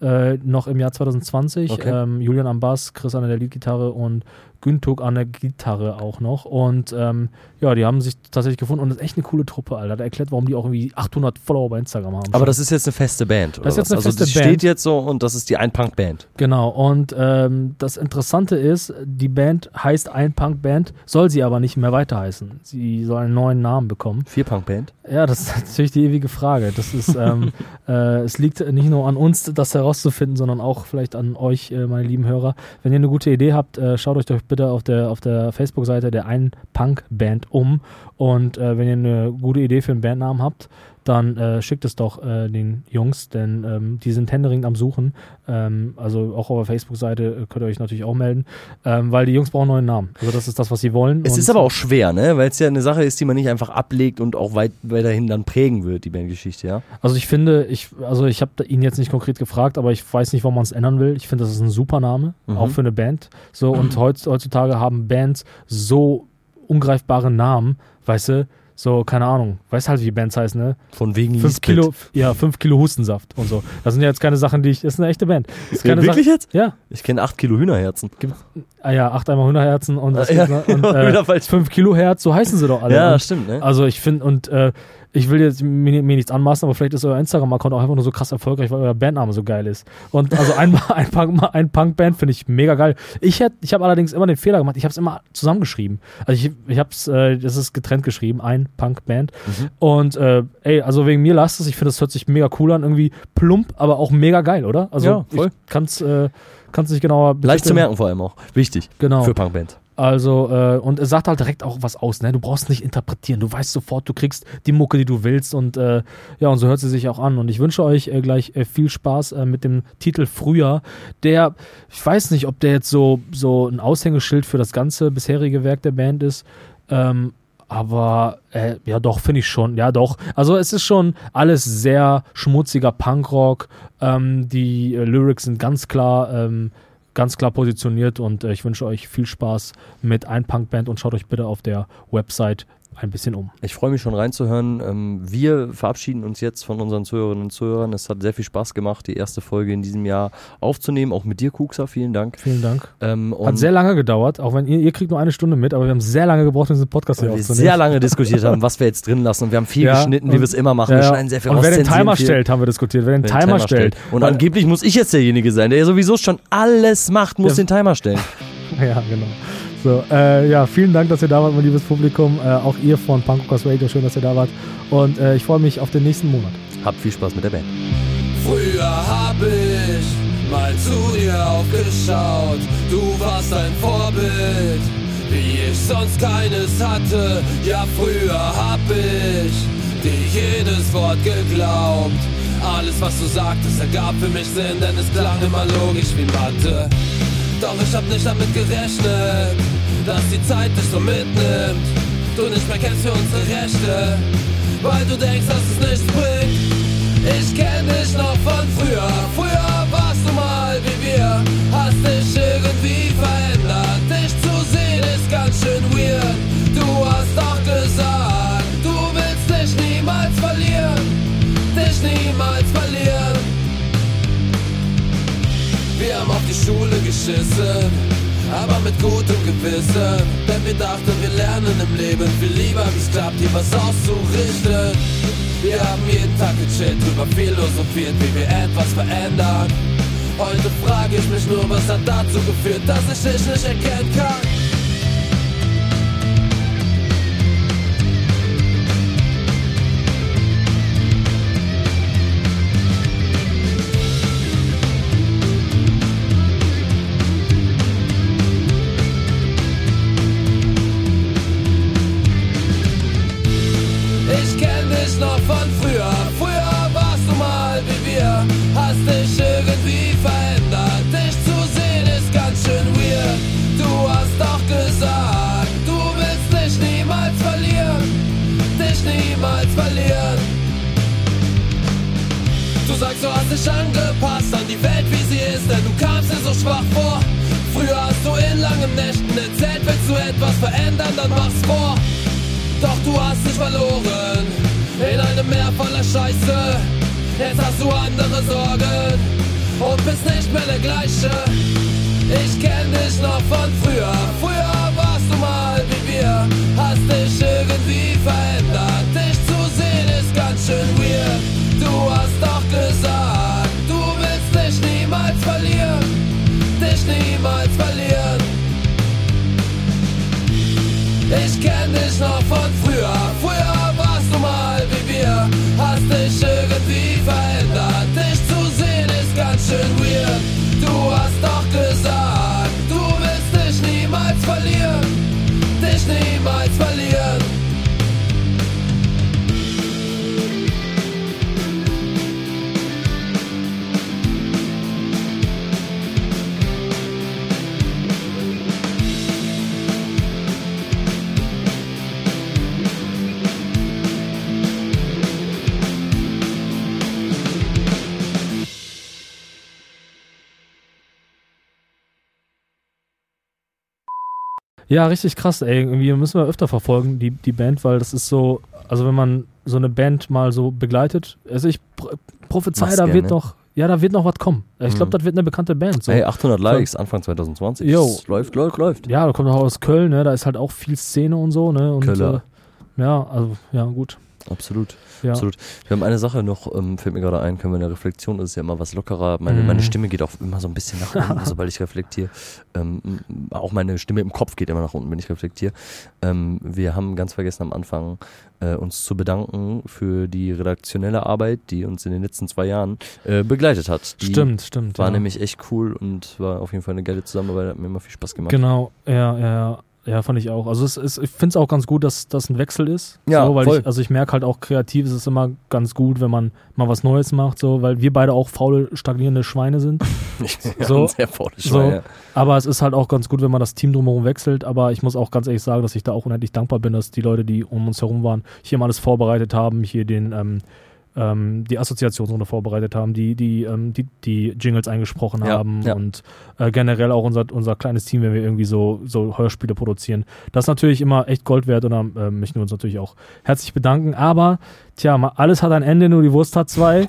äh, noch im Jahr 2020. Okay. Ähm, Julian am Bass, Chris an der Leadgitarre und Günthug an der Gitarre auch noch. Und ähm, ja, die haben sich tatsächlich gefunden und das ist echt eine coole Truppe, Alter. Der erklärt, warum die auch irgendwie 800 Follower bei Instagram haben. Aber schon. das ist jetzt eine feste Band, oder Das ist jetzt eine also feste das Band. steht jetzt so und das ist die Ein-Punk-Band. Genau, und ähm, das Interessante ist, die Band heißt ein Punk-Band, soll sie aber nicht mehr weiter heißen. Sie soll einen neuen Namen bekommen. Vier-Punk-Band. Ja, das ist natürlich die ewige Frage. Das ist, ähm, [laughs] äh, es liegt nicht nur an uns, das herauszufinden, sondern auch vielleicht an euch, äh, meine lieben Hörer. Wenn ihr eine gute Idee habt, äh, schaut euch doch bitte auf der, auf der Facebook-Seite der Ein Punk Band um. Und äh, wenn ihr eine gute Idee für einen Bandnamen habt, dann äh, schickt es doch äh, den Jungs, denn ähm, die sind händeringend am Suchen. Ähm, also auch auf der Facebook-Seite äh, könnt ihr euch natürlich auch melden, ähm, weil die Jungs brauchen einen neuen Namen. Also das ist das, was sie wollen. Es ist aber auch schwer, ne? Weil es ja eine Sache ist, die man nicht einfach ablegt und auch weit weiterhin dann prägen wird, die Bandgeschichte, ja? Also ich finde, ich, also ich habe ihn jetzt nicht konkret gefragt, aber ich weiß nicht, warum man es ändern will. Ich finde, das ist ein super Name, Mhm. auch für eine Band. So, und [clears throat] heutz, heutzutage haben Bands so ungreifbare Namen, weißt du, so, keine Ahnung, weißt halt, wie Bands heißen, ne? Von wegen Fünf. Kilo, ja, fünf Kilo Hustensaft und so. Das sind ja jetzt keine Sachen, die ich, das ist eine echte Band. Das ist Ja, keine wirklich Sache, jetzt? Ja, Ich kenne 8 Kilo Hühnerherzen. ah ja, acht einmal Hühnerherzen und, was Ja, und wieder [laughs] äh, falsch. fünf Kilo Herz, so heißen sie doch alle. Ja, und, stimmt, ne? Also ich finde, und äh, ich will jetzt mir, mir nichts anmaßen, aber vielleicht ist euer Instagram-Account auch einfach nur so krass erfolgreich, weil euer Bandname so geil ist. Und also ein, [laughs] ein, Punk, ein Punk-Band finde ich mega geil. Ich, hätt- ich habe allerdings immer den Fehler gemacht, ich habe es immer zusammengeschrieben. Also ich, ich habe es, äh, das ist getrennt geschrieben, ein Punk-Band. Und äh, ey, also wegen mir lasst es, ich finde, es hört sich mega cool an, irgendwie plump, aber auch mega geil, oder? Also Ja, voll. ich kann's, äh, kann's nicht genauer Leicht zu merken vor allem auch. Wichtig. Genau. Für Punkband. Also, äh, und es sagt halt direkt auch was aus, ne? Du brauchst nicht interpretieren. Du weißt sofort, du kriegst die Mucke, die du willst. Und äh, ja, und so hört sie sich auch an. Und ich wünsche euch äh, gleich äh, viel Spaß äh, mit dem Titel Früher. Der, ich weiß nicht, ob der jetzt so, so ein Aushängeschild für das ganze bisherige Werk der Band ist. Ähm, aber äh, ja, doch, finde ich schon. Ja, doch. Also es ist schon alles sehr schmutziger Punkrock. Ähm, die äh, Lyrics sind ganz klar, ähm, ganz klar positioniert und äh, ich wünsche euch viel Spaß mit ein Punkband und schaut euch bitte auf der Website ein bisschen um. Ich freue mich schon reinzuhören. Ähm, wir verabschieden uns jetzt von unseren Zuhörerinnen und Zuhörern. Es hat sehr viel Spaß gemacht, die erste Folge in diesem Jahr aufzunehmen. Auch mit dir, Kuxa. Vielen Dank. Vielen Dank. Ähm, Hat sehr lange gedauert, auch wenn ihr, ihr kriegt nur eine Stunde mit, aber wir haben sehr lange gebraucht, um diesen Podcast hier weil wir aufzunehmen. sehr lange diskutiert haben, was wir jetzt drin lassen. Und wir haben viel Ja, geschnitten, wie wir es immer machen. Ja, Wir schneiden sehr viel und raus, wer den Timer viel. stellt, haben wir diskutiert. Wer den, Wer Timer, stellt. Und angeblich muss ich jetzt derjenige sein, der sowieso schon alles macht, muss Ja. den Timer stellen. [laughs] Ja, genau. So, äh, ja, vielen Dank, dass ihr da wart, mein liebes Publikum. Äh, auch ihr von Punkrockers Radio, schön, dass ihr da wart. Und äh, ich freue mich auf den nächsten Monat. Habt viel Spaß mit der Band. Früher hab ich mal zu dir aufgeschaut. Du warst ein Vorbild, wie ich sonst keines hatte. Ja, früher hab ich dir jedes Wort geglaubt. Alles, was du sagtest, ergab für mich Sinn, denn es klang immer logisch wie Mathe. Doch ich hab nicht damit gerechnet, dass die Zeit dich so mitnimmt. Du nicht mehr kennst für unsere Rechte, weil du denkst, dass es nichts bringt. Ich kenn dich noch von früher. Früher warst du mal wie wir. Hast dich irgendwie verändert. Dich zu sehen ist ganz schön weird. Du hast doch gesagt, du willst dich niemals verlieren. Dich niemals verlieren. Wir haben auf die Schule geschissen, aber mit gutem Gewissen. Denn wir dachten, wir lernen im Leben viel lieber, wie es klappt, hier was auszurichten. Wir haben jeden Tag gechillt, drüber philosophiert, wie wir etwas verändern. Heute frage ich mich nur, was hat dazu geführt, dass ich dich nicht erkennen kann. Dich angepasst an die Welt, wie sie ist, denn du kamst dir so schwach vor. Früher hast du in langen Nächten erzählt, willst du etwas verändern, dann mach's vor. Doch du hast dich verloren in einem Meer voller Scheiße. Jetzt hast du andere Sorgen und bist nicht mehr der gleiche. Ich kenn dich noch von früher. Früher warst du mal wie wir. Hast dich irgendwie verändert. Dich zu sehen ist ganz schön weird. Ich kenn dich noch Ja, richtig krass, ey. Irgendwie müssen wir öfter verfolgen, die, die Band, weil das ist so, also wenn man so eine Band mal so begleitet, also ich pro- prophezei, da gerne. wird noch, ja, da wird noch was kommen. Ich glaube, Mhm. das wird eine bekannte Band. So. Ey, 800 Likes, Anfang 2020. Jo. Läuft, läuft, läuft. Ja, da kommt auch aus Köln, ne? Da ist halt auch viel Szene und so, ne? Und. Äh, ja, also, ja, gut. Absolut. Ja. Absolut. Wir haben eine Sache noch, ähm, fällt mir gerade ein, können wir in der Reflexion, das ist ja immer was lockerer. Meine, Mhm. meine Stimme geht auch immer so ein bisschen nach unten, [laughs] sobald ich reflektiere. Ähm, auch meine Stimme im Kopf geht immer nach unten, wenn ich reflektiere. Ähm, wir haben ganz vergessen am Anfang, äh, uns zu bedanken für die redaktionelle Arbeit, die uns in den letzten zwei Jahren äh, begleitet hat. Die Stimmt, stimmt. War ja. nämlich echt cool und war auf jeden Fall eine geile Zusammenarbeit, hat mir immer viel Spaß gemacht. Genau, ja, ja, ja. Fand ich auch. Also es ist, ich finde es auch ganz gut, dass das ein Wechsel ist. Ja, so, weil voll. Ich, also ich merke halt auch, kreativ ist es immer ganz gut, wenn man mal was Neues macht, so, weil wir beide auch faule, stagnierende Schweine sind. [laughs] So. sehr faules So. Schwein, ja. Aber es ist halt auch ganz gut, wenn man das Team drumherum wechselt. Aber ich muss auch ganz ehrlich sagen, dass ich da auch unendlich dankbar bin, dass die Leute, die um uns herum waren, hier mal alles vorbereitet haben, hier den, ähm, ähm, die Assoziationsrunde vorbereitet haben, die, die, ähm, die, die Jingles eingesprochen Ja, haben ja. und äh, generell auch unser, unser kleines Team, wenn wir irgendwie so, so Hörspiele produzieren. Das ist natürlich immer echt Gold wert und da äh, möchten wir uns natürlich auch herzlich bedanken. Aber, tja, mal, alles hat ein Ende, nur die Wurst hat zwei.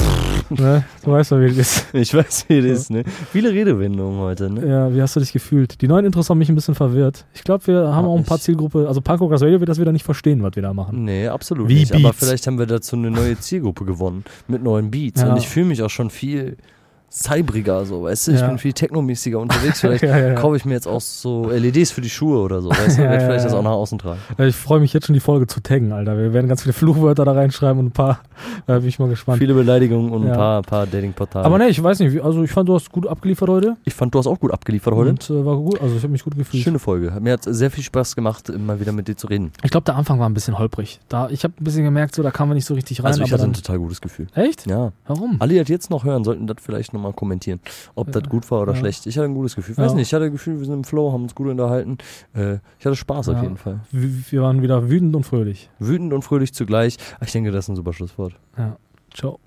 [laughs] ne? Du weißt ja, wie das ist. Ich weiß, wie das ist, ne? Viele Redewendungen heute, ne? Ja, wie hast du dich gefühlt? Die neuen Intros haben mich ein bisschen verwirrt. Ich glaube, wir haben Ja, auch ein paar Zielgruppe. Also Panko Radio wird das wieder nicht verstehen, was wir da machen. Nee, absolut Wie nicht. Aber Beats. vielleicht haben wir dazu eine neue Zielgruppe gewonnen mit neuen Beats. Ja. Und ich fühle mich auch schon viel cybriger, so, weißt du? Ich Ja. bin viel technomäßiger unterwegs. [laughs] Vielleicht Ja, ja, kaufe ich mir jetzt auch so LEDs für die Schuhe oder so, weißt du? Ja, [laughs] Werd ja, vielleicht das auch nach außen tragen. Ich freue mich jetzt schon, die Folge zu taggen, Alter. Wir werden ganz viele Fluchwörter da reinschreiben und ein paar. [laughs] Da bin ich mal gespannt. Viele Beleidigungen und ein paar, paar Dating-Portale. Aber ne, ich weiß nicht. Also, ich fand, du hast gut abgeliefert heute. Ich fand, du hast auch gut abgeliefert heute. Und äh, war gut. Also, ich habe mich gut gefühlt. Schöne Folge. Mir hat sehr viel Spaß gemacht, mal wieder mit dir zu reden. Ich glaube, der Anfang war ein bisschen holprig. Da, ich habe ein bisschen gemerkt, so, da kamen wir nicht so richtig rein. Also ich hatte ein total gutes Gefühl. echt? Ja. Warum? Alle, die das jetzt noch hören, sollten das vielleicht nochmal kommentieren, ob das gut war oder Ja. schlecht. Ich hatte ein gutes Gefühl. Ich weiß nicht, ich hatte das Gefühl, wir sind im Flow, haben uns gut unterhalten. Äh, ich hatte Spaß auf jeden Fall. Wir, wir waren wieder wütend und fröhlich. Wütend und fröhlich zugleich. Ah, Ich denke, das ist ein super Schlusswort. Ja. Ciao.